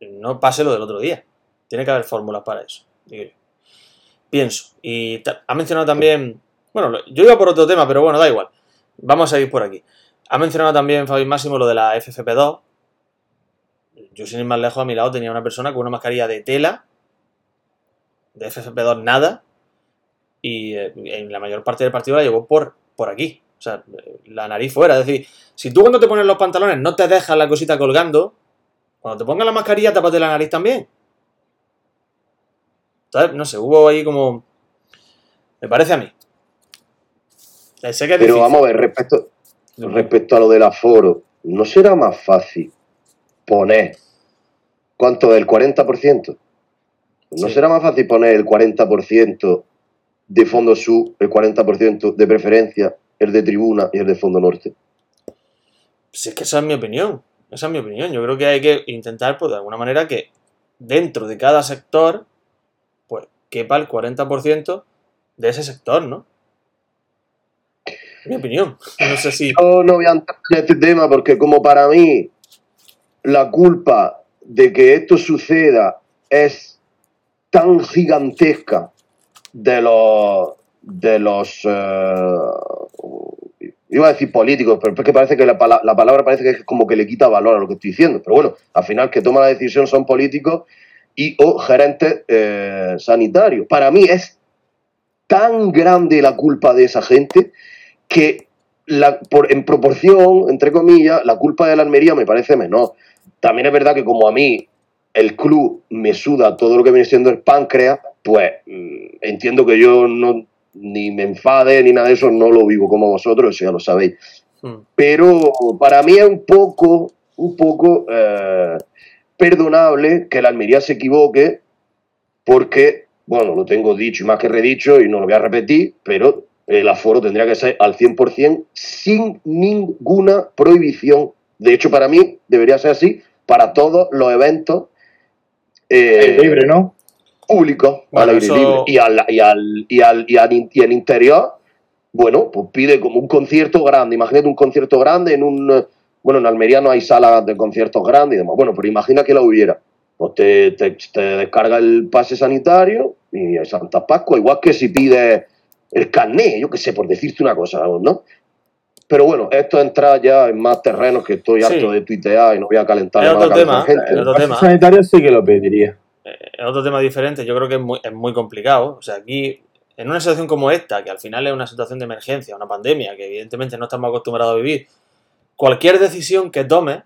C: no pase lo del otro día. Tiene que haber fórmulas para eso. digo yo. Pienso. Y ha mencionado también. Bueno, yo iba por otro tema, pero bueno, da igual. Vamos a ir por aquí. Ha mencionado también Fabi Máximo lo de la FFP2. Yo, sin ir más lejos, a mi lado tenía una persona con una mascarilla de tela, de FFP2 nada, y eh, en la mayor parte del partido la llevó por, por aquí. O sea, la nariz fuera. Es decir, si tú cuando te pones los pantalones no te dejas la cosita colgando, cuando te pongas la mascarilla, tápate la nariz también. No sé, hubo ahí como. Me parece a mí. Eh, Sé que es
D: Pero
C: difícil.
D: vamos a ver, respecto, respecto a lo del aforo, ¿no será más fácil poner cuánto el 40%? ¿No
C: Sí.
D: será más fácil poner el 40% de fondo sur, el 40% de preferencia, el de tribuna y el de fondo norte?
C: Si es que esa es mi opinión. Esa es mi opinión. Yo creo que hay que intentar, pues, de alguna manera, que dentro de cada sector, pues, quepa el 40% de ese sector, ¿no? Mi opinión. No sé si.
D: Yo no voy a entrar en este tema porque como para mí la culpa de que esto suceda es tan gigantesca de los de los eh, iba a decir políticos, pero es que parece que la, la palabra parece que es como que le quita valor a lo que estoy diciendo. Pero bueno, al final que toma la decisión son políticos y o gerentes eh, sanitarios. Para mí es tan grande la culpa de esa gente que la, por, en proporción, entre comillas, la culpa de la Almería me parece menor. También es verdad que como a mí el club me suda todo lo que viene siendo el páncreas, pues mm, entiendo que yo no ni me enfade ni nada de eso, no lo vivo como vosotros, eso ya lo sabéis.
C: Hmm.
D: Pero para mí es un poco, un poco eh, perdonable que la Almería se equivoque porque, bueno, lo tengo dicho y más que redicho y no lo voy a repetir, pero el aforo tendría que ser al 100% sin ninguna prohibición. De hecho, para mí debería ser así para todos los eventos
E: eh, libre, ¿no?
D: públicos
C: Bueno,
D: al aire
C: eso-
D: libre. Y al, y, al, y, al, y, al y el interior, bueno, pues pide como un concierto grande. Imagínate un concierto grande en un... eh, Bueno, en Almería no hay salas de conciertos grandes y demás. Bueno, pero imagina que la hubiera. Pues te, te, te descarga el pase sanitario y hay Santa Pascua, igual que si pides el carné, yo qué sé, por decirte una cosa, ¿no? Pero bueno, esto entra ya en más terrenos que estoy
C: Sí.
D: harto de tuitear y no voy a calentar
C: Es
D: más la
C: otro tema,
D: la gente.
C: es otro
E: El
C: tema.
E: sanitario sí que lo pediría.
C: es otro tema diferente, yo creo que es muy, es muy complicado. O sea, aquí, en una situación como esta, que al final es una situación de emergencia, una pandemia, que evidentemente no estamos acostumbrados a vivir, cualquier decisión que tome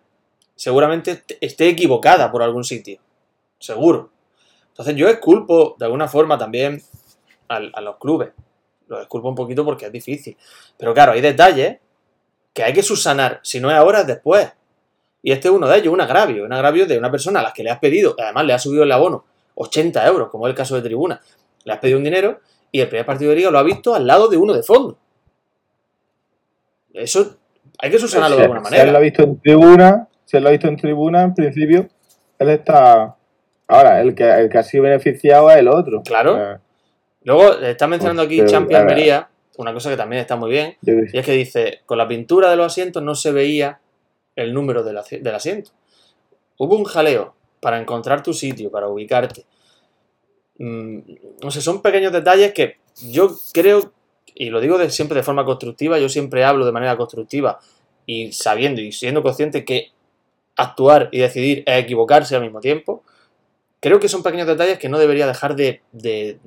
C: seguramente te- esté equivocada por algún sitio. Seguro. Entonces yo exculpo de alguna forma también a los clubes. Los exculpo un poquito porque es difícil. Pero claro, hay detalles que hay que subsanar. Si no es ahora, es después. Y este es uno de ellos, un agravio. Un agravio de una persona a la que le has pedido, además le has subido el abono 80 euros, como es el caso de Tribuna. Le has pedido un dinero y el primer partido de liga lo ha visto al lado de uno de fondo. Eso hay que subsanarlo de alguna
E: Si él lo ha
C: manera.
E: visto en tribuna, si él lo ha visto en tribuna, en principio, él está. Ahora, el que, el que ha sido beneficiado es el otro.
C: Claro.
E: Eh,
C: Luego está mencionando aquí
E: Pues,
C: Champi. Almería, una cosa que también está muy bien, y es que dice, con la pintura de los asientos no se veía el número del, asi- del asiento. Hubo un jaleo para encontrar tu sitio, para ubicarte. Mm, no sé, son pequeños detalles que yo creo, y lo digo siempre de forma constructiva, yo siempre hablo de manera constructiva y sabiendo y siendo consciente que actuar y decidir es equivocarse al mismo tiempo. Creo que son pequeños detalles que no debería dejar de, de-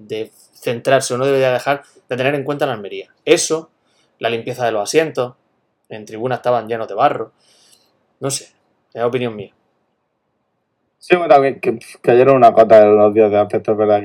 C: centrarse o no debería dejar de tener en cuenta la Almería. Eso, la limpieza de los asientos, en tribuna estaban llenos de barro. No sé, es opinión mía.
E: Sí, bueno, también que, que ayer era una cota de los días de antes, es verdad.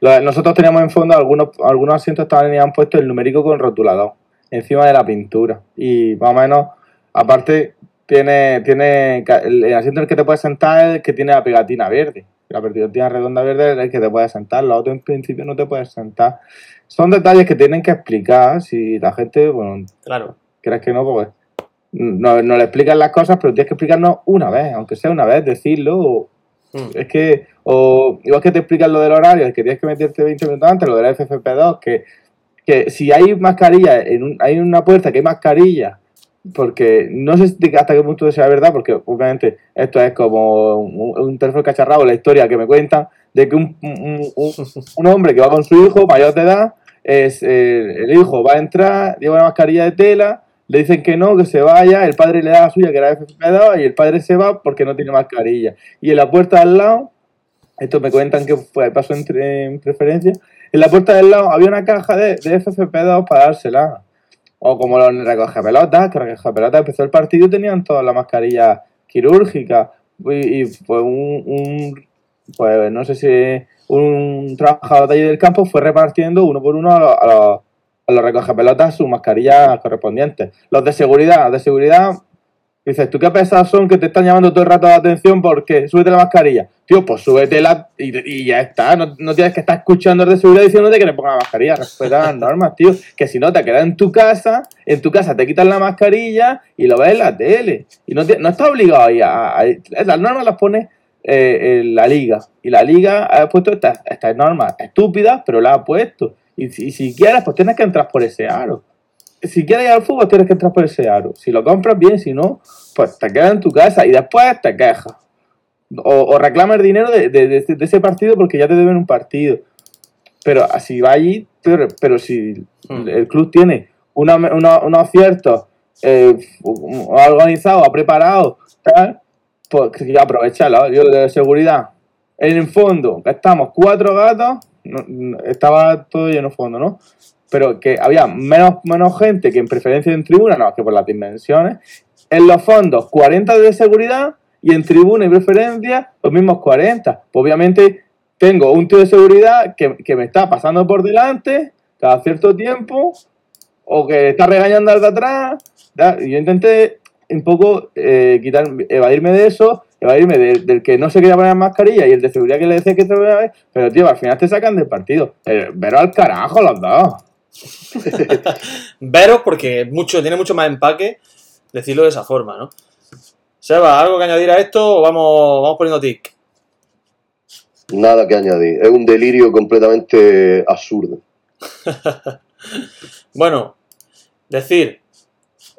E: Nosotros teníamos en fondo algunos, algunos asientos estaban han puesto el numérico con rotulador encima de la pintura. Y más o menos, aparte, tiene, tiene el, asiento en el que te puedes sentar es el que tiene la pegatina verde. La pegatina redonda verde es el que te puedes sentar, los otros en principio no te puedes sentar. Son detalles que tienen que explicar si la gente, bueno,
C: Claro,
E: crees que no, pues no, no le explican las cosas, pero tienes que explicarnos una vez, aunque sea una vez, decirlo. o-
C: Mm.
E: es que, o igual que te explican lo del horario, que tienes que meterte 20 minutos antes, lo del FFP2, que, que si hay mascarilla, en un- hay una puerta que hay mascarilla, porque no sé hasta qué punto sea verdad, porque obviamente esto es como un, un teléfono cacharrado, la historia que me cuentan de que un, un- un- un hombre que va con su hijo mayor de edad, es eh, el hijo va a entrar, lleva una mascarilla de tela, le dicen que no, que se vaya, el padre le da la suya, que era FFP2, y el padre se va porque no tiene mascarilla. Y en la puerta al lado, esto me cuentan que fue, pasó entre, en preferencia, en la puerta del lado había una caja de, de FFP2 para dársela. O como los recoge pelotas, que recoge pelotas empezó el partido y tenían todas la mascarilla quirúrgica. Y, y fue un, pues no sé si un trabajador de allí del campo fue repartiendo uno por uno a los, a los, a los recogepelotas sus mascarillas correspondientes. Los de seguridad, de seguridad, dices, ¿tú qué pesados son que te están llamando todo el rato la atención porque súbete la mascarilla? Tío, pues súbetela y, y ya está. No, tienes que estar escuchando de seguridad diciéndote que le ponga la mascarilla. Respeta las normas, tío. Que si no, te quedas en tu casa, en tu casa te quitan la mascarilla y lo ves en la tele. Y no, no estás obligado ahí a, Las normas las pone eh, la liga. Y la liga ha puesto estas, estas normas estúpidas, pero las ha puesto. Y si, y si quieres, pues tienes que entrar por ese aro. Si quieres ir al fútbol, tienes que entrar por ese aro. Si lo compras bien, si no, pues te quedas en tu casa y después te quejas. O, o reclamas dinero de, de- de- de ese partido porque ya te deben un partido. Pero así va allí, pero, pero si
C: Hmm.
E: el club tiene una- una- unos ciertos eh, organizados, ha preparado, tal, pues aprovecharlo. Yo de seguridad. En el fondo, estamos cuatro gatos, estaba todo lleno de fondo, ¿no? Pero que había menos, menos gente que en preferencia en tribuna, no, que por las dimensiones. En los fondos, 40 de seguridad y en tribuna y preferencia, los mismos 40. Pues obviamente tengo un tío de seguridad que, que me está pasando por delante cada cierto tiempo o que está regañando al de atrás. yo intenté un poco eh, quitar, evadirme de eso va a irme del, que no se quería poner mascarilla y el de seguridad que le decía que se veía ver, pero tío, al final te sacan del partido. Pero al carajo los dos.
C: Veros, porque mucho, tiene mucho más empaque decirlo de esa forma, ¿no? Seba, ¿algo que añadir a esto o vamos, vamos poniendo tic?
D: Nada que añadir. Es un delirio completamente absurdo.
C: Bueno, decir,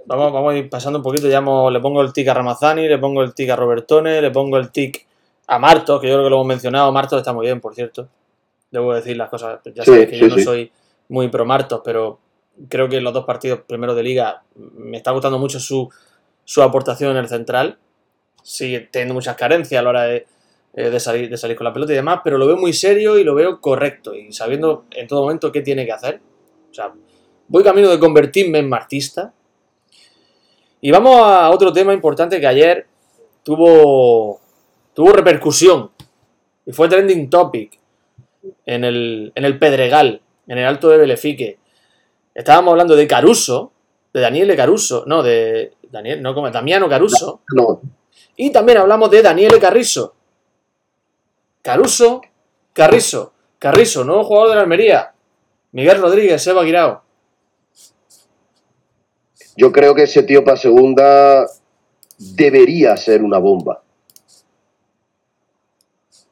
C: vamos, vamos a ir pasando un poquito, ya hemos- le pongo el tic a Ramazani, le pongo el tic a Robertone, le pongo el tic a Martos, que yo creo que lo hemos mencionado, Martos está muy bien, por cierto. Debo decir las cosas, ya
D: Sí,
C: sabéis que yo no
D: sí.
C: soy muy pro Martos, pero creo que en los dos partidos primeros de liga me está gustando mucho su, su aportación en el central. Sigue teniendo muchas carencias a la hora de, eh, de salir, de salir con la pelota y demás, pero lo veo muy serio y lo veo correcto y sabiendo en todo momento qué tiene que hacer. O sea, voy camino de convertirme en martista. Y vamos a otro tema importante que ayer tuvo, tuvo repercusión y fue trending topic en el, en el Pedregal, en el Alto de Belefique. Estábamos hablando de Caruso, de Daniele Caruso, no, de Daniel, no como Damiano Caruso,
D: No,
C: y también hablamos de Daniele Carrizo. Caruso, Carrizo, Carrizo, nuevo jugador de la Almería. Miguel Rodríguez, Seba Guirao.
D: yo creo que ese tío para segunda debería ser una bomba.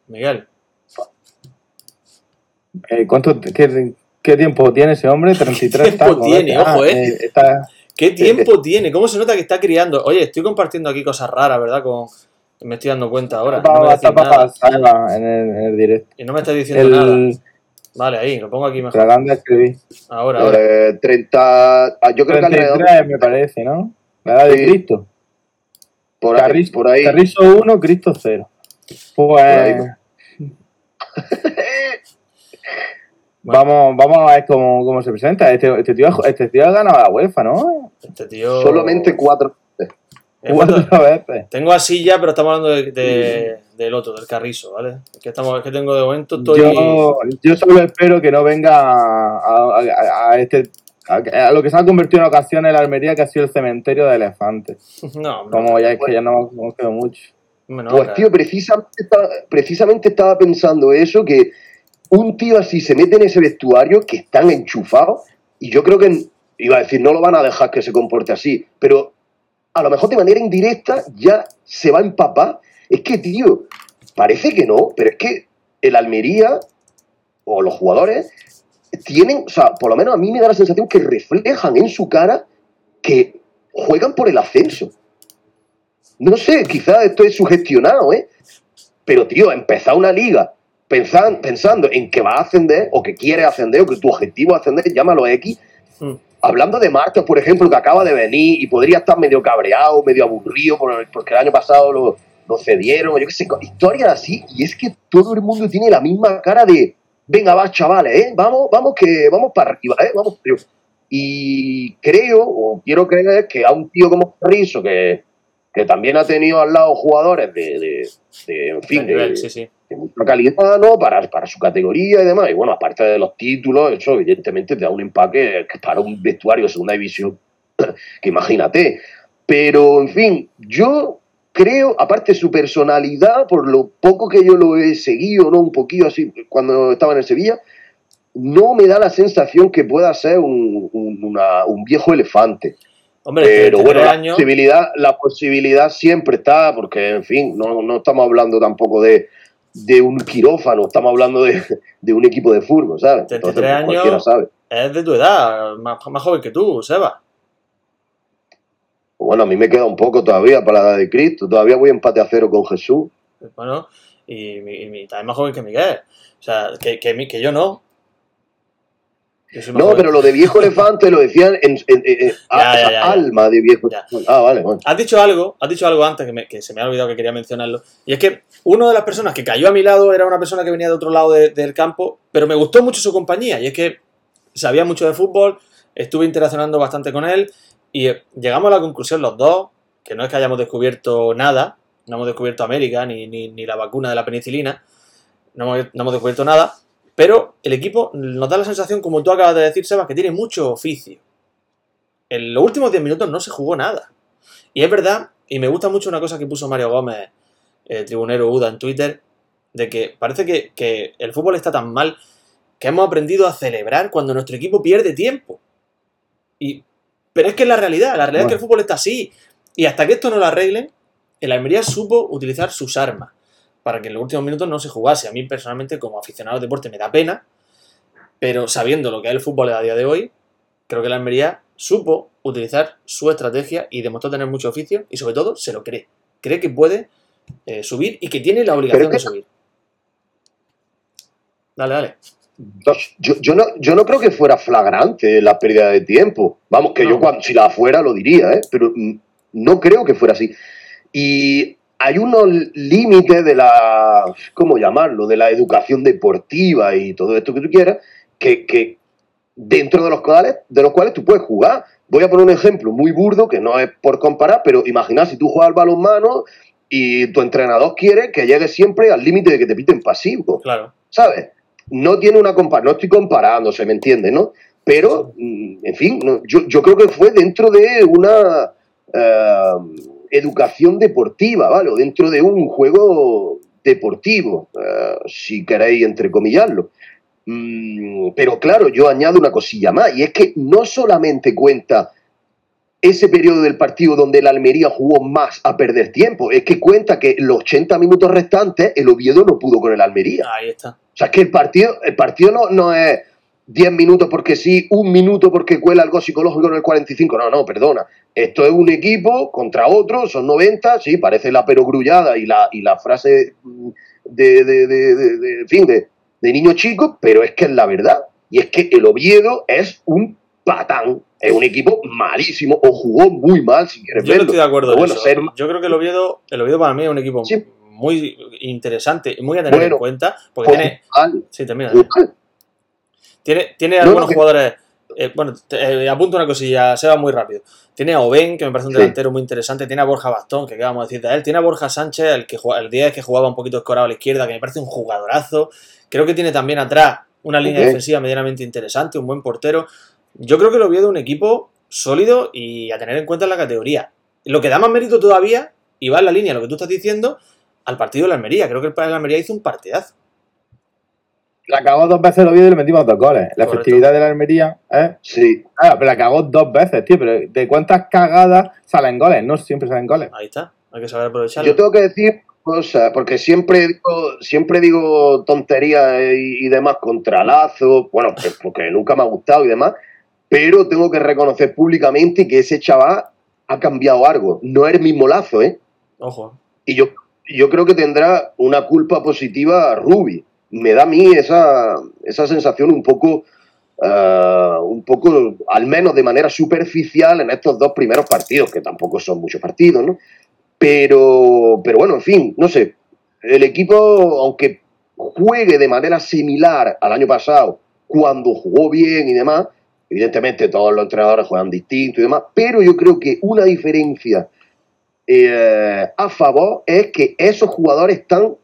C: Miguel.
E: Eh, ¿cuánto, qué, qué tiempo tiene ese hombre? 33
C: tiempo
E: tacos,
C: tiene? Ojo, eh.
E: está-
C: ¿Qué tiempo tiene? ¿Cómo se nota que está criando? Oye, estoy compartiendo aquí cosas raras, ¿verdad? Con... Me estoy dando cuenta ahora. No me
E: está para en el, en el directo.
C: Y no me estás diciendo nada. Vale, ahí, lo pongo aquí mejor.
E: tratando de escribir.
C: Ahora, ahora.
D: Eh, 30, ah, yo creo que alrededor
E: 33 me parece, ¿no? La edad de. Cristo.
D: por ahí,
E: Carrizo,
D: por ahí.
E: Carrizo 1, Cristo 0. Pues vamos, vamos a ver cómo, cómo se presenta. Este, este, tío, este tío ha ganado la UEFA, ¿no?
C: Este tío.
D: Solamente cuatro.
C: Eh,
E: Cuatro veces.
C: Tengo a Silla, pero estamos hablando de, de- del otro, del Carrizo, ¿vale? Es que, estamos, es que tengo de momento, estoy.
E: Yo, yo solo espero que no venga a, a- a- a este a, lo que se ha convertido en ocasiones la Almería, que ha sido el cementerio de elefantes.
C: No, hombre,
E: Como ya es que ya no no quedó mucho.
D: Pues tío, precisamente estaba, precisamente estaba pensando eso, que un tío así se mete en ese vestuario que están enchufados y yo creo que, iba a decir, no lo van a dejar que se comporte así, pero a lo mejor de manera indirecta ya se va a empapar. Es que, tío, parece que no, pero es que el Almería o los jugadores tienen, o sea, por lo menos a mí me da la sensación que reflejan en su cara que juegan por el ascenso. No sé, quizás esto es sugestionado, ¿eh? Pero, tío, empezar una liga pensan- pensando en que va a ascender, o que quiere ascender, o que tu objetivo es ascender, llámalo X.
C: Mm.
D: Hablando de Marcos, por ejemplo, que acaba de venir y podría estar medio cabreado, medio aburrido, por- porque el año pasado lo, lo cedieron, yo qué sé, historias así, y es que todo el mundo tiene la misma cara de, venga, va, chavales, ¿eh? Vamos, vamos, que vamos para arriba, ¿eh? Vamos. Y creo, o quiero creer, que a un tío como Rizzo, que, que también ha tenido al lado jugadores de, de, de, en
C: de
D: fin,
C: nivel,
D: de,
C: sí, sí.
D: De mucha calidad, ¿no? Para, para su categoría y demás. Y bueno, aparte de los títulos, eso evidentemente te da un empaque que para un vestuario de segunda división, que imagínate. Pero, en fin, yo creo, aparte de su personalidad, por lo poco que yo lo he seguido, ¿no? Un poquillo así, cuando estaba en el Sevilla, no me da la sensación que pueda ser un, un- una- un viejo elefante.
C: Hombre,
D: Pero
C: 33
D: bueno, la posibilidad, la posibilidad siempre está, porque en fin, no, no estamos hablando tampoco de, de un quirófano, estamos hablando de, de un equipo de fútbol, ¿sabes?
C: 33
D: pues,
C: años.
D: cualquiera sabe.
C: Es de tu edad, más, más joven que tú, Seba.
D: Bueno, a mí me queda un poco todavía para la edad de Cristo, todavía voy empate a cero con Jesús.
C: Bueno, y, y mi- también más joven que Miguel. O sea, que, que yo no.
D: No, pero lo de viejo elefante lo decían en, en-
C: Ya, ya, ya,
D: alma de viejo. Ah, vale, bueno.
C: Has dicho algo, has dicho algo antes que, me- que se me ha olvidado que quería mencionarlo. Y es que una de las personas que cayó a mi lado era una persona que venía de otro lado de- del campo, pero me gustó mucho su compañía. Y es que sabía mucho de fútbol, estuve interaccionando bastante con él y eh, llegamos a la conclusión los dos, que no es que hayamos descubierto nada, no hemos descubierto América ni, ni, ni la vacuna de la penicilina, no hemos, no hemos descubierto nada, pero el equipo nos da la sensación, como tú acabas de decir, Sebas, que tiene mucho oficio. En los últimos 10 minutos no se jugó nada. Y es verdad, y me gusta mucho una cosa que puso Mario Gómez eh, Tribunero Uda en Twitter, de que parece que, que el fútbol está tan mal que hemos aprendido a celebrar cuando nuestro equipo pierde tiempo. Y, pero es que es la realidad, la realidad es que el fútbol está así. Y hasta que esto no lo arreglen, el Almería supo utilizar sus armas para que en los últimos minutos no se jugase. A mí personalmente, como aficionado al deporte, me da pena, pero sabiendo lo que es el fútbol a día de hoy, creo que la Almería supo utilizar su estrategia y demostró tener mucho oficio y sobre todo se lo cree. Cree que puede eh, subir y que tiene la obligación de subir. Dale, dale.
D: Yo, yo, no, yo no creo que fuera flagrante la pérdida de tiempo. Vamos, que yo cuando, si la fuera lo diría, ¿eh? pero mm, no creo que fuera así. Y hay unos límites de la, ¿cómo llamarlo?, de la educación deportiva y todo esto que tú quieras, que, que dentro de los, cuales, de los cuales tú puedes jugar. Voy a poner un ejemplo muy burdo, que no es por comparar, pero imagina si tú juegas al balonmano y tu entrenador quiere que llegues siempre al límite de que te piten pasivo.
C: Claro.
D: ¿Sabes? no tiene una comparación, no estoy comparando, se me entiende, ¿no? Pero, mm, en fin, yo, yo, creo que fue dentro de una eh, educación deportiva, ¿vale? O dentro de un juego deportivo, eh, si queréis entrecomillarlo. Mm, pero claro, yo añado una cosilla más, y es que no solamente cuenta ese periodo del partido donde el Almería jugó más a perder tiempo. Es que cuenta que los 80 minutos restantes el Oviedo no pudo con el Almería.
C: Ahí está.
D: O sea, es que el partido, el partido no, no es 10 minutos porque sí, un minuto porque cuela algo psicológico en el 45. No, no, perdona. Esto es un equipo contra otro, son 90, sí, parece la perogrullada y la, y la frase de, de, de, de, fin, de, de niño chico, pero es que es la verdad. Y es que el Oviedo es un patán es un equipo malísimo o jugó muy mal, si quieres
C: Yo no estoy de acuerdo bueno, Yo creo que el Oviedo, el Oviedo para mí es un equipo muy interesante y muy a tener en cuenta. Porque tiene. Sí, termina. Tiene, tiene algunos jugadores. Eh, bueno, te, eh, apunto una cosilla, se va muy rápido. Tiene a Oben, que me parece un delantero muy interesante. Tiene a Borja Bastón, que qué vamos a decir de él. Tiene a Borja Sánchez, el que el día que jugaba un poquito escorado a la izquierda, que me parece un jugadorazo. Creo que tiene también atrás una línea defensiva medianamente interesante, un buen portero. Yo creo que lo veo de un equipo sólido y a tener en cuenta en la categoría. Lo que da más mérito todavía, y va en la línea lo que tú estás diciendo, al partido de la Almería. Creo que el de la Almería hizo un partidazo.
E: La cagó dos veces el Oviedo y le metimos dos goles. La efectividad de la Almería, ¿eh?
D: Sí.
E: Ah, pero la cagó dos veces, tío. Pero ¿de cuántas cagadas salen goles? No siempre salen goles.
C: Ahí está. Hay que saber aprovecharlo.
D: Yo tengo que decir cosas, porque siempre digo, siempre digo tonterías y, y demás contra Lazo, bueno, pues porque nunca me ha gustado y demás, pero tengo que reconocer públicamente que ese chaval ha cambiado algo. No es el mismo lazo, ¿eh?
C: Ojo.
D: Y yo, yo creo que tendrá una culpa positiva a Ruby. Me da a mí esa, esa sensación un poco, uh, un poco, al menos de manera superficial en estos dos primeros partidos, que tampoco son muchos partidos, ¿no? Pero, pero bueno, en fin, no sé. El equipo, aunque juegue de manera similar al año pasado, cuando jugó bien y demás, Evidentemente todos los entrenadores juegan distinto y demás, pero yo creo que una diferencia eh, a favor es que esos jugadores están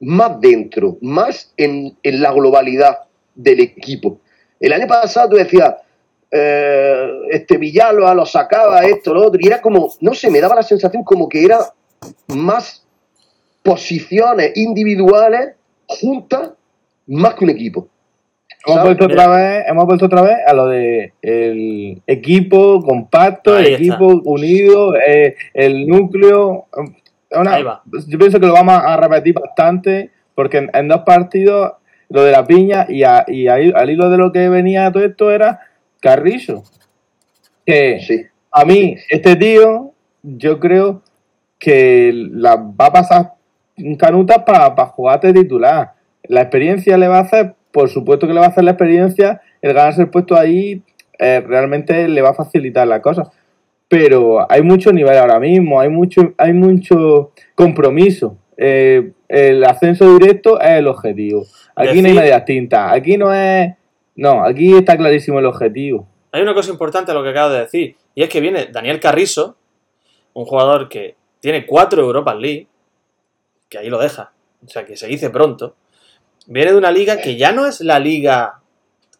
D: más dentro, más en, la globalidad del equipo. El año pasado tú decías, eh, este Villalba lo sacaba, esto, lo otro, y era como, no sé, me daba la sensación como que era más posiciones individuales juntas más que un equipo.
E: Hemos vuelto, otra vez, hemos vuelto otra vez a lo de el equipo compacto, el equipo unido, eh, el núcleo. Yo pienso que lo vamos a repetir bastante, porque en, dos partidos, lo de la piña y, y al hilo de lo que venía todo esto era Carrillo. Que a mí, este tío, yo creo que la va a pasar canutas para pa jugarte titular. La experiencia le va a hacer por supuesto que le va a hacer la experiencia, el ganarse el puesto ahí eh, realmente le va a facilitar la cosa. Pero hay mucho nivel ahora mismo, hay mucho, hay mucho compromiso. Eh, el ascenso directo es el objetivo. Aquí no hay medias tintas, aquí no es... No, aquí está clarísimo el objetivo.
C: Hay una cosa importante a lo que acabo de decir, y es que viene Daniel Carrizo, un jugador que tiene cuatro Europa League, que ahí lo deja, o sea que se dice pronto, Viene de una liga que ya no es la liga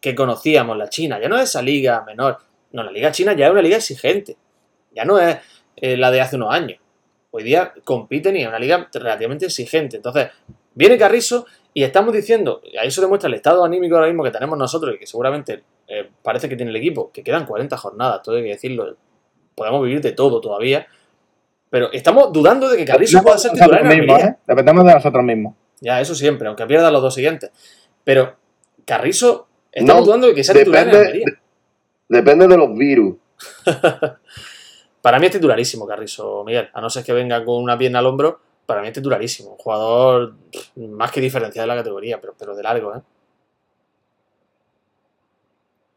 C: que conocíamos, la China, ya no es esa liga menor. No, la liga china ya es una liga exigente. Ya no es eh, la de hace unos años. hoy día compiten y es una liga relativamente exigente. Entonces, viene Carrizo y estamos diciendo, y ahí se demuestra el estado anímico ahora mismo que tenemos nosotros y que seguramente eh, parece que tiene el equipo, que quedan 40 jornadas, todo hay que decirlo, podemos vivir de todo todavía, pero estamos dudando de que Carrizo pueda ser titular en
E: mismos. ¿eh? Dependemos de nosotros mismos.
C: Ya, eso siempre, aunque pierda los dos siguientes. Pero Carrizo, estamos
D: No,
C: dudando de que sea titular en Almería.
D: Depende de los virus.
C: Para mí es titularísimo Carrizo, Miguel. A no ser que venga con una pierna al hombro, para mí es titularísimo. Un jugador más que diferenciado de la categoría, pero, pero de largo, ¿eh?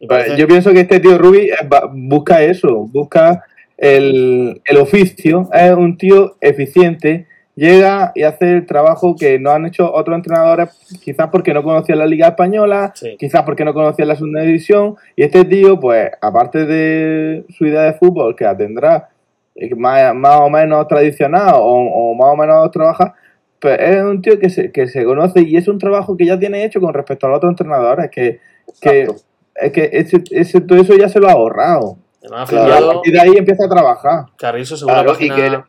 C: Parece-
E: Yo pienso que este tío Rubi eh, busca eso, busca el, el oficio, es un tío eficiente, llega y hace el trabajo que no han hecho otros entrenadores, quizás porque no conocían la Liga Española,
C: Sí.
E: quizás porque no conocían la segunda división, y este tío, pues, aparte de su idea de fútbol, que la tendrá eh, más, más o menos tradicional o, o más o menos trabaja, pues es un tío que se, que se conoce y es un trabajo que ya tiene hecho con respecto a los otros entrenadores, que, que es que ese, ese- todo eso ya se lo ha ahorrado.
C: Además,
D: Claro.
E: A partir de ahí empieza a trabajar.
C: Carrizo según
D: Claro,
C: página...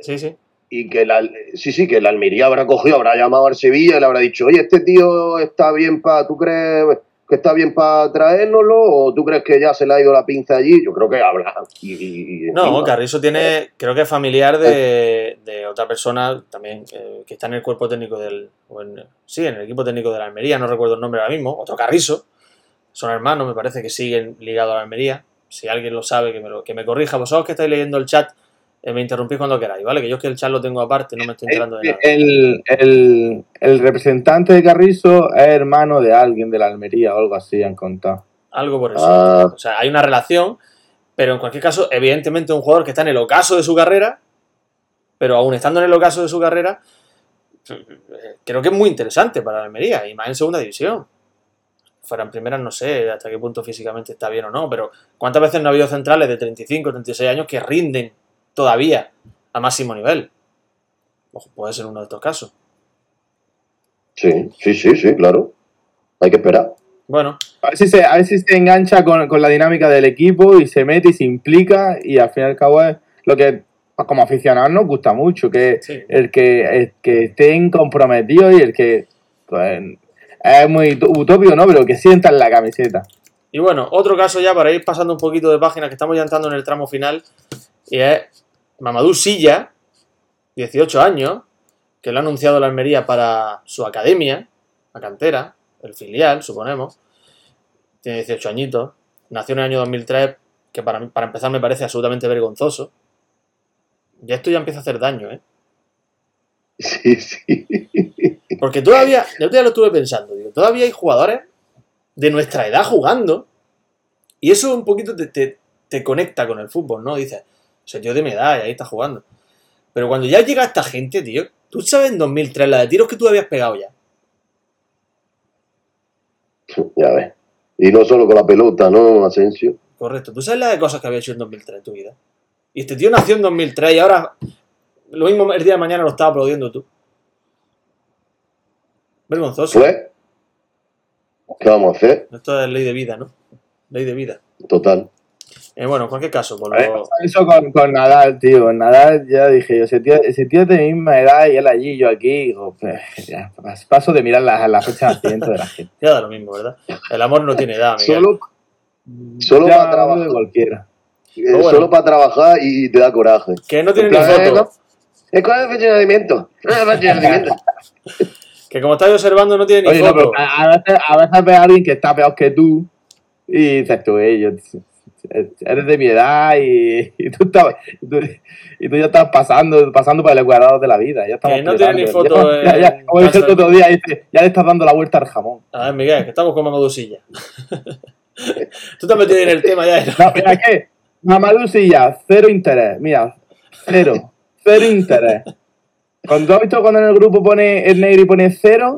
C: Sí, sí.
D: Y que la, sí, sí, que la Almería habrá cogido, habrá llamado al Sevilla y le habrá dicho, oye, este tío está bien para, ¿tú crees que está bien para traérnoslo? ¿O tú crees que ya se le ha ido la pinza allí? Yo creo que habla. Y, y- y
C: No. Carrizo tiene, creo que es familiar de, de otra persona también eh, que está en el cuerpo técnico del. o en- sí, en el equipo técnico de la Almería, no recuerdo el nombre ahora mismo, otro Carrizo. Son hermanos, me parece que siguen ligados a la Almería. Si alguien lo sabe, que me, lo, que me corrija. Vosotros que estáis leyendo el chat, eh, me interrumpís cuando queráis, ¿vale? Que yo es que el chat lo tengo aparte, no me estoy enterando de nada.
E: El, el, el representante de Carrizo es hermano de alguien de la Almería o algo así, han contado.
C: Algo por eso.
D: Ah,
C: O sea, hay una relación, pero en cualquier caso, evidentemente un jugador que está en el ocaso de su carrera, pero aún estando en el ocaso de su carrera, eh, creo que es muy interesante para la Almería, y más en segunda división. Fuera en primera no sé hasta qué punto físicamente está bien o no, pero ¿cuántas veces no ha habido centrales de 35, 36 años que rinden todavía a máximo nivel? Ojo, puede ser uno de estos casos.
D: sí, sí, sí, sí, claro. Hay que esperar.
C: Bueno,
E: A ver si se, a ver si se engancha con, con la dinámica del equipo y se mete y se implica y al fin y al cabo es lo que pues, como aficionados nos gusta mucho, que
C: sí.
E: el que, el que estén comprometidos y el que pues, es muy utópico, ¿no? Pero que sientan la camiseta.
C: Y bueno, otro caso ya para ir pasando un poquito de página, que estamos ya entrando en el tramo final, y es Mamadou Silla, 18 años, que lo ha anunciado la Almería para su academia, la cantera, el filial, suponemos. Tiene 18 añitos, nació en el año 2003, que para, mí- para empezar me parece absolutamente vergonzoso. Ya esto ya empieza a hacer daño, ¿eh?
D: Sí, sí.
C: Porque todavía, yo ya lo estuve pensando, digo, todavía hay jugadores de nuestra edad jugando y eso un poquito te, te- te conecta con el fútbol, ¿no? Dices, ese tío de mi edad y ahí está jugando. Pero cuando ya llega esta gente, tío, tú sabes en 2003 la de tiros que tú habías pegado ya.
D: Ya ves. Y no solo con la pelota, ¿no, Asensio?
C: Correcto, tú sabes la de cosas que había hecho en 2003 en tu vida. Y este tío nació en 2003 y ahora lo mismo el día de mañana lo estaba aplaudiendo tú. Vergonzoso.
D: Pues, ¿qué vamos a hacer?
C: Esto es ley de vida, ¿no? Ley de vida.
D: Total.
C: Eh, bueno, en cualquier caso, por lo...
E: Eso con, con Nadal, tío. Con Nadal ya dije yo, ese tío, ese tío es de mi misma edad y él allí, yo aquí. Digo, pues, ya, paso de mirar la, la fecha de nacimiento de la gente.
C: Ya da lo mismo, ¿verdad? El amor no tiene edad, Miguel.
D: Solo, solo para trabajar.
E: de cualquiera.
D: eh,
C: bueno.
D: Solo para trabajar y te da coraje.
C: Que no tiene
D: En
C: ni
D: eh,
C: foto.
D: ¿no? ¿Es cuál es el fecha de nacimiento? Fecha de nacimiento.
C: Que como estáis observando no tiene ni
E: Oye, no,
C: foto.
E: pero a, a veces, a veces ves a alguien que está peor que tú y dices tú, "Ey, yo- eres de mi edad y, y tú, estás, y, tú, y tú ya estás pasando, pasando por el ecuador de la vida. Ya estamos
C: no tiene ni foto
E: Ya, ya,
C: en
E: como dije el
C: casa.
E: otro día, dice, ya le estás dando la vuelta al jamón.
C: A ver, Miguel, que estamos con Mamadou Silla. Tú te has metido en el tema ya. ¿eh?
E: No, mira que Mamadou Silla, cero interés. Mira, cero. Cero interés. Cuando has visto cuando en el grupo pone el negro y pone cero,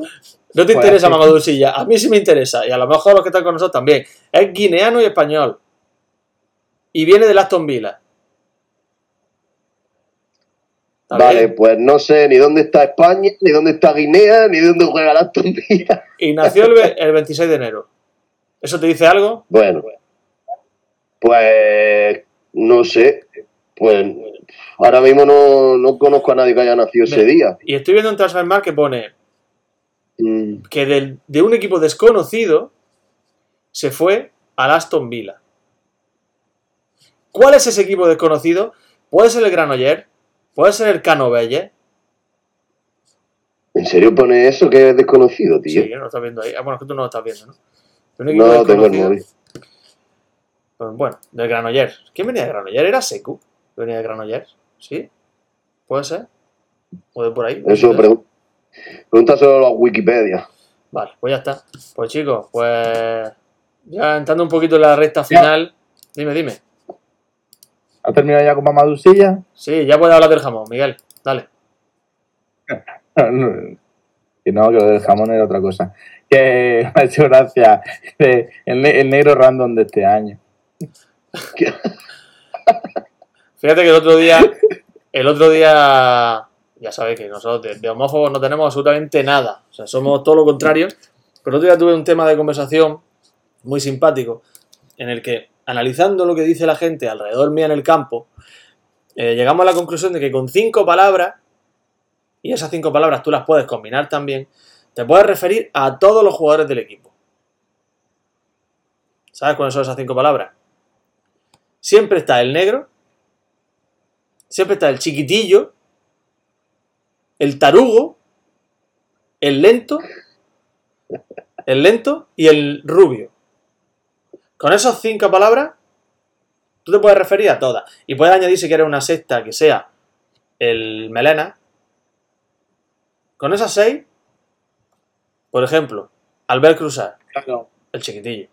C: No te
E: Pues,
C: interesa. Mamadou Silla. A mí sí me interesa. Y a lo mejor los que están con nosotros también. Es guineano y español. Y viene del Aston Villa. ¿Está
D: Vale,
C: bien?
D: pues no sé ni dónde está España, ni dónde está Guinea, ni dónde juega la Aston Villa.
C: Y nació el, el 26 de enero. ¿Eso te dice algo?
D: Bueno, pues no sé. Pues ahora mismo no, no conozco a nadie que haya nacido ese día.
C: Y estoy viendo en Transfermarkt que pone
D: Mm,
C: que del- de un equipo desconocido se fue al Aston Villa. ¿Cuál es ese equipo desconocido? Puede ser el Granoller, puede ser el Canovelle.
D: ¿En serio pone eso que es desconocido, tío?
C: Sí, no lo estás viendo ahí. Ah, bueno, es que tú no lo estás viendo, ¿no? De un equipo
D: no tengo el móvil.
C: pues bueno, del Granoller. ¿Quién venía de Granoller? ¿Era Secu? ¿Venía de Granoller? ¿Sí? ¿Puede ser? ¿O de por ahí?
D: Eso pregun- pregúntaselo a Wikipedia.
C: Vale, pues ya está. Pues chicos, pues ya entrando un poquito en la recta final. Dime, dime.
E: ¿Has terminado ya con mamadusilla?
C: Sí, ya puedes hablar del jamón, Miguel. Dale.
E: que no, que lo del jamón era otra cosa. Que me ha hecho gracia el negro random de este año.
C: Fíjate que el otro día, el otro día, ya sabéis que nosotros de, de homófobos no tenemos absolutamente nada. O sea, somos todo lo contrario. Pero el otro día tuve un tema de conversación muy simpático en el que, analizando lo que dice la gente alrededor mía en el campo, eh, llegamos a la conclusión de que con cinco palabras, y esas cinco palabras tú las puedes combinar también, te puedes referir a todos los jugadores del equipo. ¿Sabes cuáles son esas cinco palabras? Siempre está el negro, siempre está el chiquitillo, el tarugo, el lento, el lento y el rubio. Con esas cinco palabras, tú te puedes referir a todas. Y puedes añadir si quieres una sexta que sea el melena. Con esas seis, por ejemplo, Albert Cruzar,
E: Claro,
C: el chiquitillo.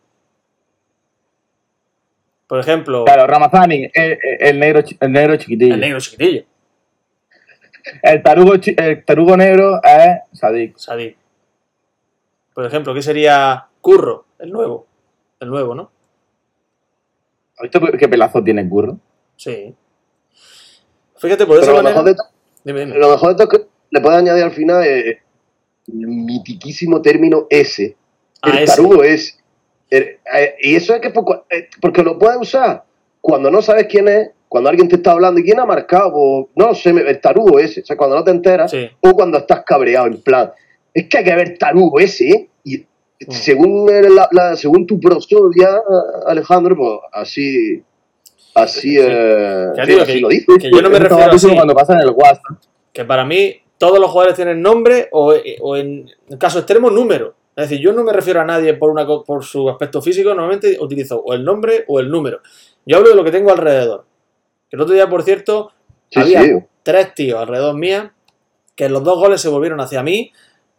C: Por ejemplo,
E: claro Ramazani, el, el negro, el negro chiquitillo.
C: el negro chiquitillo,
E: El tarugo, el tarugo negro es Sadik.
C: Sadik. Por ejemplo, ¿qué sería Curro? El nuevo. El nuevo, ¿no?
E: ¿Has visto qué pelazo tiene Curro?
C: Sí. Fíjate, por
D: Pero lo
C: manera...
D: mejor, de to-
C: Dime, dime.
D: lo mejor de todo es que le puedes añadir al final eh, el mitiquísimo término ese.
C: Ah,
D: el tarugo es. el- eh, y eso es que poco- eh, porque lo puedes usar cuando no sabes quién es, cuando alguien te está hablando y quién ha marcado, o, no sé, el tarugo ese, o sea, cuando no te enteras,
C: Sí.
D: o cuando estás cabreado, en plan, es que hay que ver tarugo ese. Según, el- la, la- según tu prosodia, Alejandro, pues así, así, eh,
C: Ya
D: sí,
C: digo
D: así
C: que-
D: lo dice.
C: que yo no me
E: Eso
C: refiero así.
E: cuando pasa en el WhatsApp.
C: Que para mí todos los jugadores tienen nombre o, o en caso extremo número. Es decir, yo no me refiero a nadie por, una, por su aspecto físico, normalmente utilizo o el nombre o el número. Yo hablo de lo que tengo alrededor. Que el otro día, por cierto,
D: Sí,
C: había
D: sí.
C: tres tíos alrededor mía que en los dos goles se volvieron hacia mí.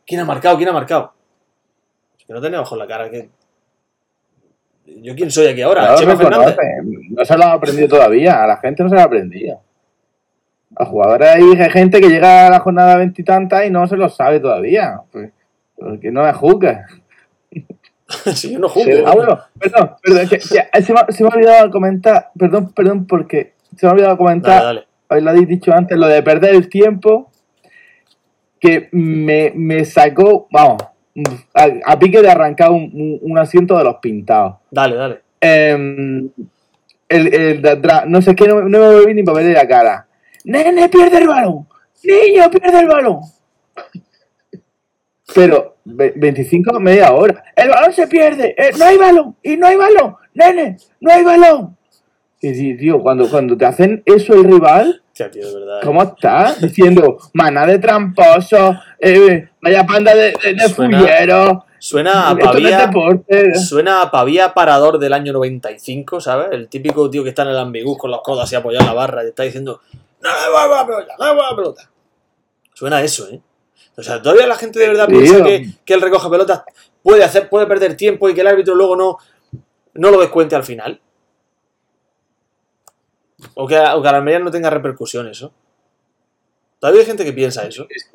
C: ¿Quién ha marcado? ¿Quién ha marcado? Que no tenía ojos en la cara. que ¿Yo quién soy aquí ahora?
E: No, lo
C: ¿Chema Fernández?
E: No se lo ha aprendido todavía. A la gente no se lo ha aprendido. A jugadores hay gente que llega a la jornada veintitantas y, no se lo sabe todavía. Pues, porque no me juzgues.
C: si yo no juzgo.
D: Sí.
E: Ah, bueno, perdón, perdón, que- que se, me, ha- se me ha olvidado comentar, perdón, perdón, porque se me ha olvidado
C: Dale,
E: comentar,
C: dale.
E: hoy lo habéis dicho antes, lo de perder el tiempo, que me, me sacó, vamos, a, a pique de arrancar un, un- un asiento de los pintados.
C: Dale, dale.
E: Em, el, el de atrás, no sé qué, no, no me volví ni para verle la cara. ¡Nene, pierde el balón! ¡Niño, pierde el balón! Pero, ve- 25 media hora. ¡El balón se pierde! eh, ¡No hay balón! ¡Y no hay balón! ¡Nene, no hay balón! Y sí, tío, cuando, cuando te hacen eso el rival,
C: Hostia, tío, de verdad. eh.
E: ¿cómo estás? Diciendo, maná de tramposos, eh, vaya panda de, de, de
C: Suena-
E: fulleros,
C: Suena a
E: no
C: pavía. Suena a pavía parador del año 95, ¿sabes? El típico tío que está en el ambigús con los codos así apoyados en la barra y está diciendo ¡No le va la pelota! ¡No le la pelota! Suena a eso, ¿eh? O sea, todavía la gente de verdad piensa que, que el recoge pelotas puede, hacer, puede perder tiempo y que el árbitro luego no, no lo descuente al final. O que, o que a la no tenga repercusión eso. Todavía hay gente que piensa eso.
E: Es,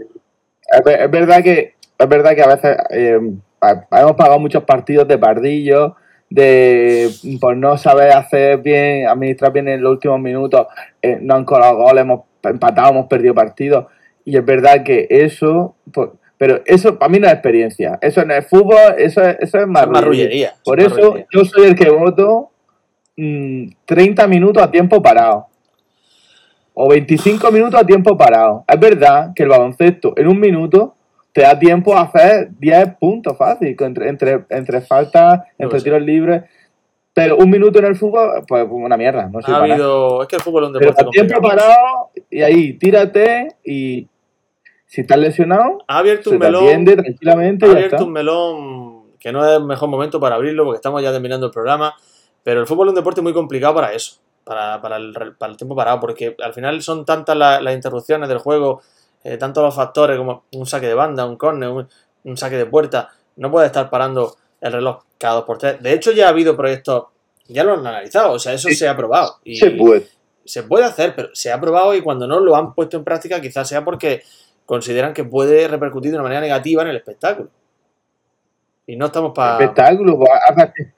E: es verdad que es verdad que a veces eh, pa- hemos pagado muchos partidos de pardillo, de por no saber hacer bien, administrar bien en los últimos minutos, eh, no han colado goles, hemos empatado, hemos perdido partidos. Y es verdad que eso, pues, pero eso para mí no es experiencia. Eso no es fútbol, eso es, eso es marrullería. Por
C: es
E: eso
C: marrullería.
E: yo soy el que voto mm, 30 minutos a tiempo parado. O 25 minutos a tiempo parado. Es verdad que el baloncesto en un minuto te da tiempo a hacer 10 puntos fácil, entre, entre, entre faltas, entre
C: sé.
E: tiros libres. Pero un minuto en el fútbol, pues una mierda, no sirve
C: Ha habido. Es que el fútbol es un
E: Pero
C: deporte
E: a tiempo parado y ahí tírate y si estás lesionado,
C: Ha abierto
E: se
C: un melón.
E: atiende tranquilamente
C: Ha
E: y ya
C: abierto
E: está.
C: un melón que no es el mejor momento para abrirlo porque estamos ya terminando el programa. Pero el fútbol es un deporte muy complicado para eso, para, para, el, para el tiempo parado, porque al final son tantas la- las interrupciones del juego, eh, tantos los factores como un saque de banda, un córner, un, un saque de puerta. No puedes estar parando el reloj cada dos por tres. De hecho, ya ha habido proyectos, ya lo han analizado, o sea, eso
D: Sí.
C: se ha probado. Y,
D: Se puede.
C: se puede hacer, pero se ha probado y cuando no lo han puesto en práctica quizás sea porque consideran que puede repercutir de una manera negativa en el espectáculo. Y no estamos para...
E: espectáculo,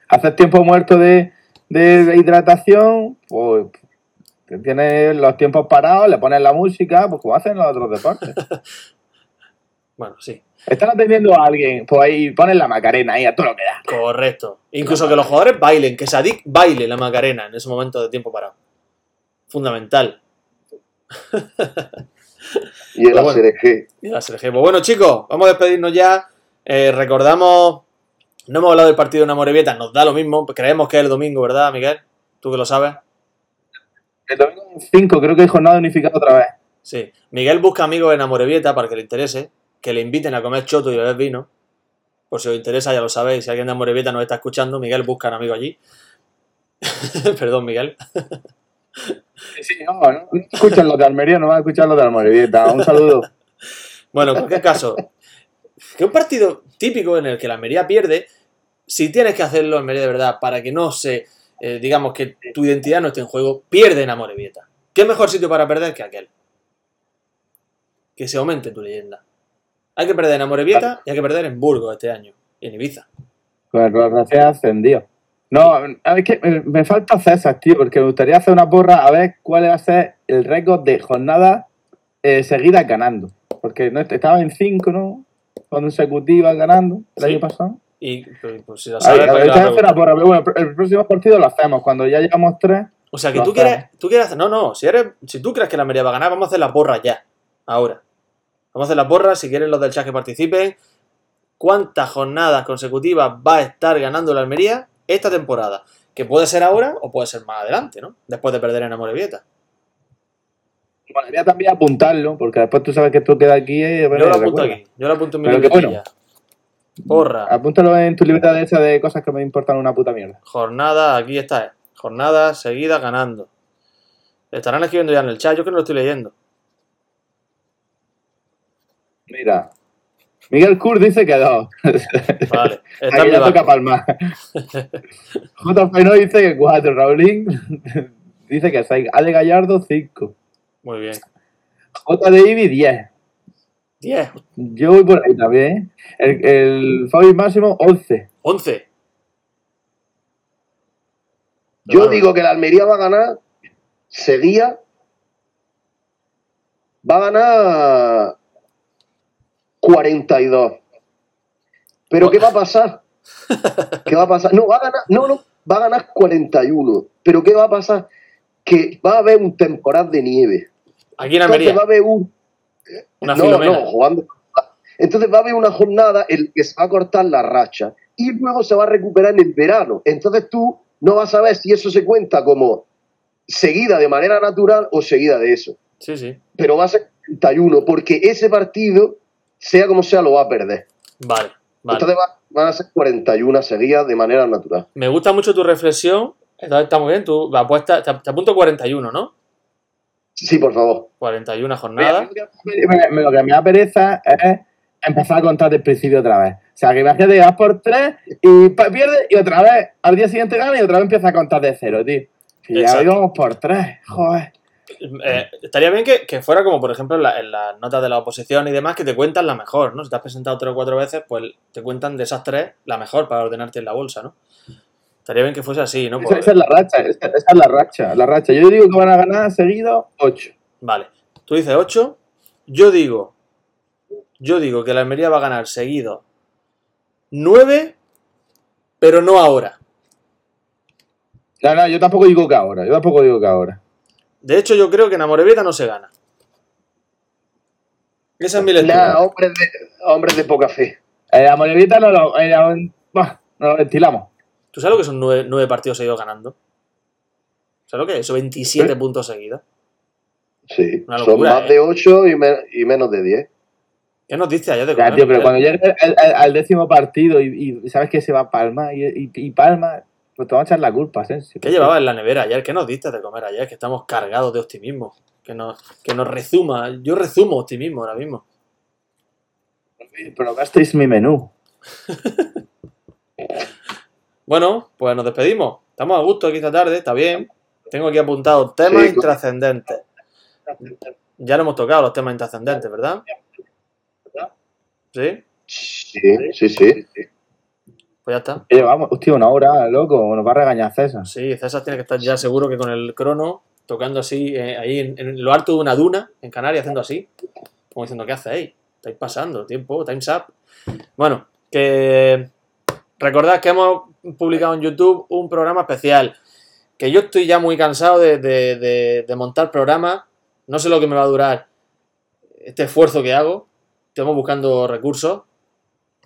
E: haces tiempo muerto de, de- hidratación, pues te tienes los tiempos parados, le pones la música, pues como hacen los otros deportes.
C: Bueno, sí,
E: Están atendiendo a alguien, pues ahí ponen la macarena ahí a todo lo que da.
C: correcto. Incluso que los jugadores bailen, que Sadik baile la Macarena en ese momento de tiempo parado. Fundamental.
D: Y el
C: Pero bueno.
D: ASRG.
C: Y la SRG. Pues bueno, chicos, vamos a despedirnos ya. Eh, recordamos, no hemos hablado del partido de una Morevieta, nos da lo mismo, creemos que es el domingo, ¿verdad, Miguel? Tú que lo sabes.
E: El domingo 5, creo que hay jornada unificada otra vez.
C: Sí. Miguel busca amigos en Amorebieta para que le interese, que le inviten a comer choto y beber vino. Por si os interesa, ya lo sabéis. Si alguien de Amorebieta nos está escuchando, Miguel busca un amigo allí. Perdón, Miguel.
E: Sí, no, no, escuchan los de Almería, no van a escuchar los de Almorevieta. Un saludo.
C: Bueno, en cualquier caso, que un partido típico en el que la Almería pierde, si tienes que hacerlo Almería de verdad para que no se, eh, digamos que tu identidad no esté en juego, pierde en Amorebieta. ¿Qué mejor sitio para perder que aquel? Que se aumente tu leyenda. Hay que perder en Amorebieta y hay que perder en Burgos este año. Y en Ibiza.
E: El Real García ascendido. No, es que me, falta César, tío, porque me gustaría hacer una porra a ver cuál va a ser el récord de jornadas eh, seguidas ganando. Porque no estaba en 5, ¿no? Consecutivas ganando el
C: Sí.
E: año pasado.
C: Y pues, pues, si sabes,
E: ver, a
C: ¿para
E: ver,
C: qué la
E: pero bueno, el próximo partido lo hacemos. Cuando ya llevamos tres,
C: O sea, que tú
E: hacemos.
C: quieres, tú quieres hacer. No, no. Si, eres, si tú crees que la Almería va a ganar, vamos a hacer la porra ya. Ahora. Vamos a hacer la porra. Si quieren los del chat que participen. ¿Cuántas jornadas consecutivas va a estar ganando la Almería esta temporada? Que puede ser ahora o puede ser más adelante, ¿no? Después de perder en Amorebieta.
E: podría también apuntarlo, porque después tú sabes que esto queda aquí y
C: Yo
E: bueno,
C: lo apunto aquí. Yo lo apunto en mi
E: Pero que bueno.
C: Porra.
E: Apúntalo en tu libreta de esa de cosas que me importan una puta mierda.
C: Jornada, aquí está. eh. Jornada seguida ganando. Estarán escribiendo ya en el chat. Yo que no lo estoy leyendo.
E: Mira. Miguel Kur dice que dos.
C: Vale. Está
E: ya toca palmar. J. no dice que cuatro. Raulín dice que seis. Ale Gallardo, cinco.
C: Muy bien.
E: J. Ibi, diez.
C: 10.
E: Yo voy por ahí también. El, el Fabi Máximo, 11.
C: 11.
D: Yo digo que la Almería va a ganar, seguía, va a ganar 42. Pero ¿qué va a pasar? ¿Qué va a pasar? No, va a ganar, no, no, va a ganar 41. Pero ¿qué va a pasar? Que va a haber un temporal de nieve.
C: Aquí en
D: Entonces
C: Almería.
D: va a haber un
C: Una
D: no,
C: filomena.
D: no, jugando. Entonces va a haber una jornada en que se va a cortar la racha y luego se va a recuperar en el verano. Entonces tú no vas a ver si eso se cuenta como seguida de manera natural o seguida de eso.
C: Sí, sí.
D: Pero va a ser 31 porque ese partido, sea como sea, lo va a perder.
C: Vale, vale.
D: Entonces va- van a ser 41 seguidas de manera natural.
C: Me gusta mucho tu reflexión. Entonces está muy bien. Tú apuestas, te, te apunto 41, ¿no?
D: Sí, por favor.
C: 41 jornadas.
E: Me- me- Lo que me da pereza es empezar a contar del principio otra vez. O sea, que imagínate, vas por 3 y pierdes y otra vez al día siguiente gana y otra vez empieza a contar de cero, tío. Y ya íbamos por 3, joder.
C: Eh, estaría bien que, que fuera como, por ejemplo, en, la- en las notas de la oposición y demás, que te cuentan la mejor, ¿no? Si te has presentado tres o cuatro veces, pues te cuentan de esas tres la mejor para ordenarte en la bolsa, ¿no? Estaría bien que fuese así, ¿no?
E: Esa, esa es la racha, esa, esa es la racha, la racha. Yo digo que van a ganar seguido 8.
C: Vale. Tú dices 8. Yo digo. Yo digo que la Almería va a ganar seguido 9, pero no ahora.
E: No, no, yo tampoco digo que ahora, yo tampoco digo que ahora.
C: De hecho, yo creo que en Amorebieta no se gana. Esa es mi lectura.
D: Nah, hombres, de, hombres de poca fe.
E: Eh, a Morevieta no lo, no lo ventilamos.
C: ¿Tú sabes lo que son nueve, nueve partidos seguidos ganando? ¿Sabes lo que es? Eso 27
D: Sí.
C: puntos seguidos.
D: Sí, son más
C: ¿eh?
D: de 8 y, me- y menos de 10.
C: ¿Qué noticias ya de
E: Ya,
C: comer,
E: tío, pero cuando llegue al, al- al décimo partido y, y sabes que se va a Palma y, y, y Palma, pues te van a echar la culpa, Asensio.
C: ¿Qué llevaba en la nevera ayer? ¿Qué nos diste de comer ayer? Que estamos cargados de optimismo. Que nos, que nos rezuma. Yo rezumo optimismo ahora mismo.
E: Probasteis mi menú.
C: Bueno, pues nos despedimos. Estamos a gusto aquí esta tarde, está bien. Tengo aquí apuntados temas
D: Sí,
C: intrascendentes. Ya lo hemos tocado los temas intrascendentes, ¿verdad? ¿Sí?
D: Sí, sí, sí.
C: Pues ya está.
E: Oye, vamos, hostia, una hora, loco, nos va a regañar César.
C: Sí, César tiene que estar ya seguro que con el crono, tocando así, eh, ahí en, en lo alto de una duna, en Canarias, haciendo así. Como diciendo, ¿qué hacéis? Estáis pasando, tiempo, time's up. Bueno, que recordad que hemos publicado en YouTube un programa especial. Que yo estoy ya muy cansado de, de- de- de montar programas. No sé lo que me va a durar este esfuerzo que hago. Estamos buscando recursos.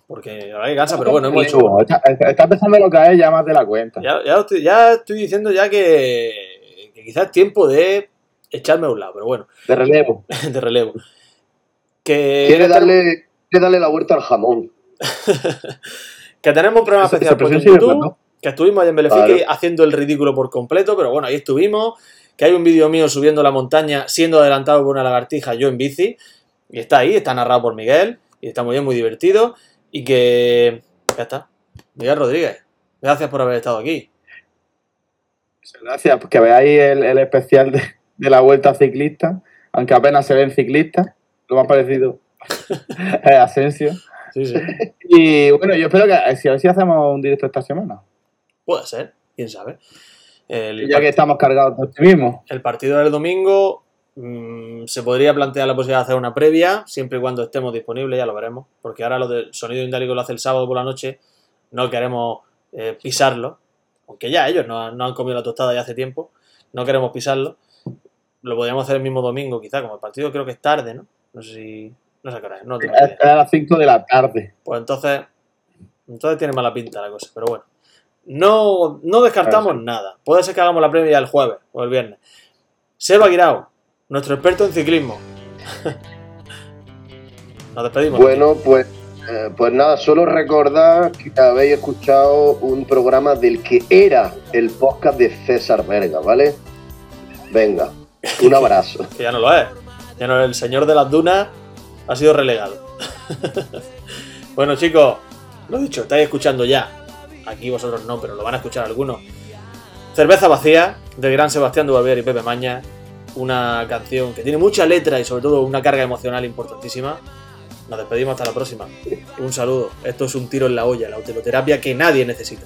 C: Porque la verdad que cansa, pero bueno, hemos hecho.
E: Está, empezando lo que es ya más de la cuenta.
C: Ya, ya, estoy, ya estoy diciendo ya que, que quizás es tiempo de echarme a un lado, pero bueno,
E: De relevo.
C: de relevo. Que,
D: Quiere darle, quiere darle la vuelta al jamón.
C: que tenemos un programa
E: Esa-
C: especial
E: esa
C: en YouTube, que estuvimos allá en Belefique
D: Claro.
C: haciendo el ridículo por completo, pero bueno, ahí estuvimos, que hay un vídeo mío subiendo la montaña, siendo adelantado por una lagartija, yo en bici, y está ahí, está narrado por Miguel, y está muy bien, muy divertido, y que... Ya está. Miguel Rodríguez, gracias por haber estado aquí.
E: Gracias, pues que veáis el, el especial de, de la vuelta ciclista, aunque apenas se ven ciclistas, lo más parecido es Asensio.
C: Sí, sí.
E: Y bueno, yo espero que eh, si a ver si hacemos un directo esta semana.
C: Puede ser, quién sabe. El,
E: Ya que estamos cargados de optimismo.
C: el partido del domingo mm, se podría plantear la posibilidad de hacer una previa, siempre y cuando estemos disponibles, ya lo veremos. Porque ahora lo del sonido indálico lo hace el sábado por la noche, no queremos eh, pisarlo, aunque ya ellos no, han- no han comido la tostada ya hace tiempo, no queremos pisarlo. Lo podríamos hacer el mismo domingo, quizá, como el partido creo que es tarde, ¿no? No sé si. No sé qué hora es, no tengo
E: Es,
C: idea.
E: es a las 5 de la tarde.
C: Pues entonces, entonces tiene mala pinta la cosa, pero bueno. No, no descartamos nada. Puede ser que hagamos la previa el jueves o el viernes. Seba Guirao, nuestro experto en ciclismo. Nos despedimos.
D: Bueno, pues, eh, pues nada, solo recordar que habéis escuchado un programa del que era el podcast de César Verga, ¿vale? Venga, un abrazo.
C: Que ya no lo es. Ya no el señor de las dunas ha sido relegado. bueno, chicos, lo dicho, estáis escuchando ya. Aquí vosotros no, pero lo van a escuchar algunos. Cerveza vacía, del gran Sebastián Dubarbier y Pepe Maña. Una canción que tiene mucha letra y sobre todo una carga emocional importantísima. Nos despedimos hasta la próxima. Un saludo. Esto es un tiro en la olla, la autoterapia que nadie necesita.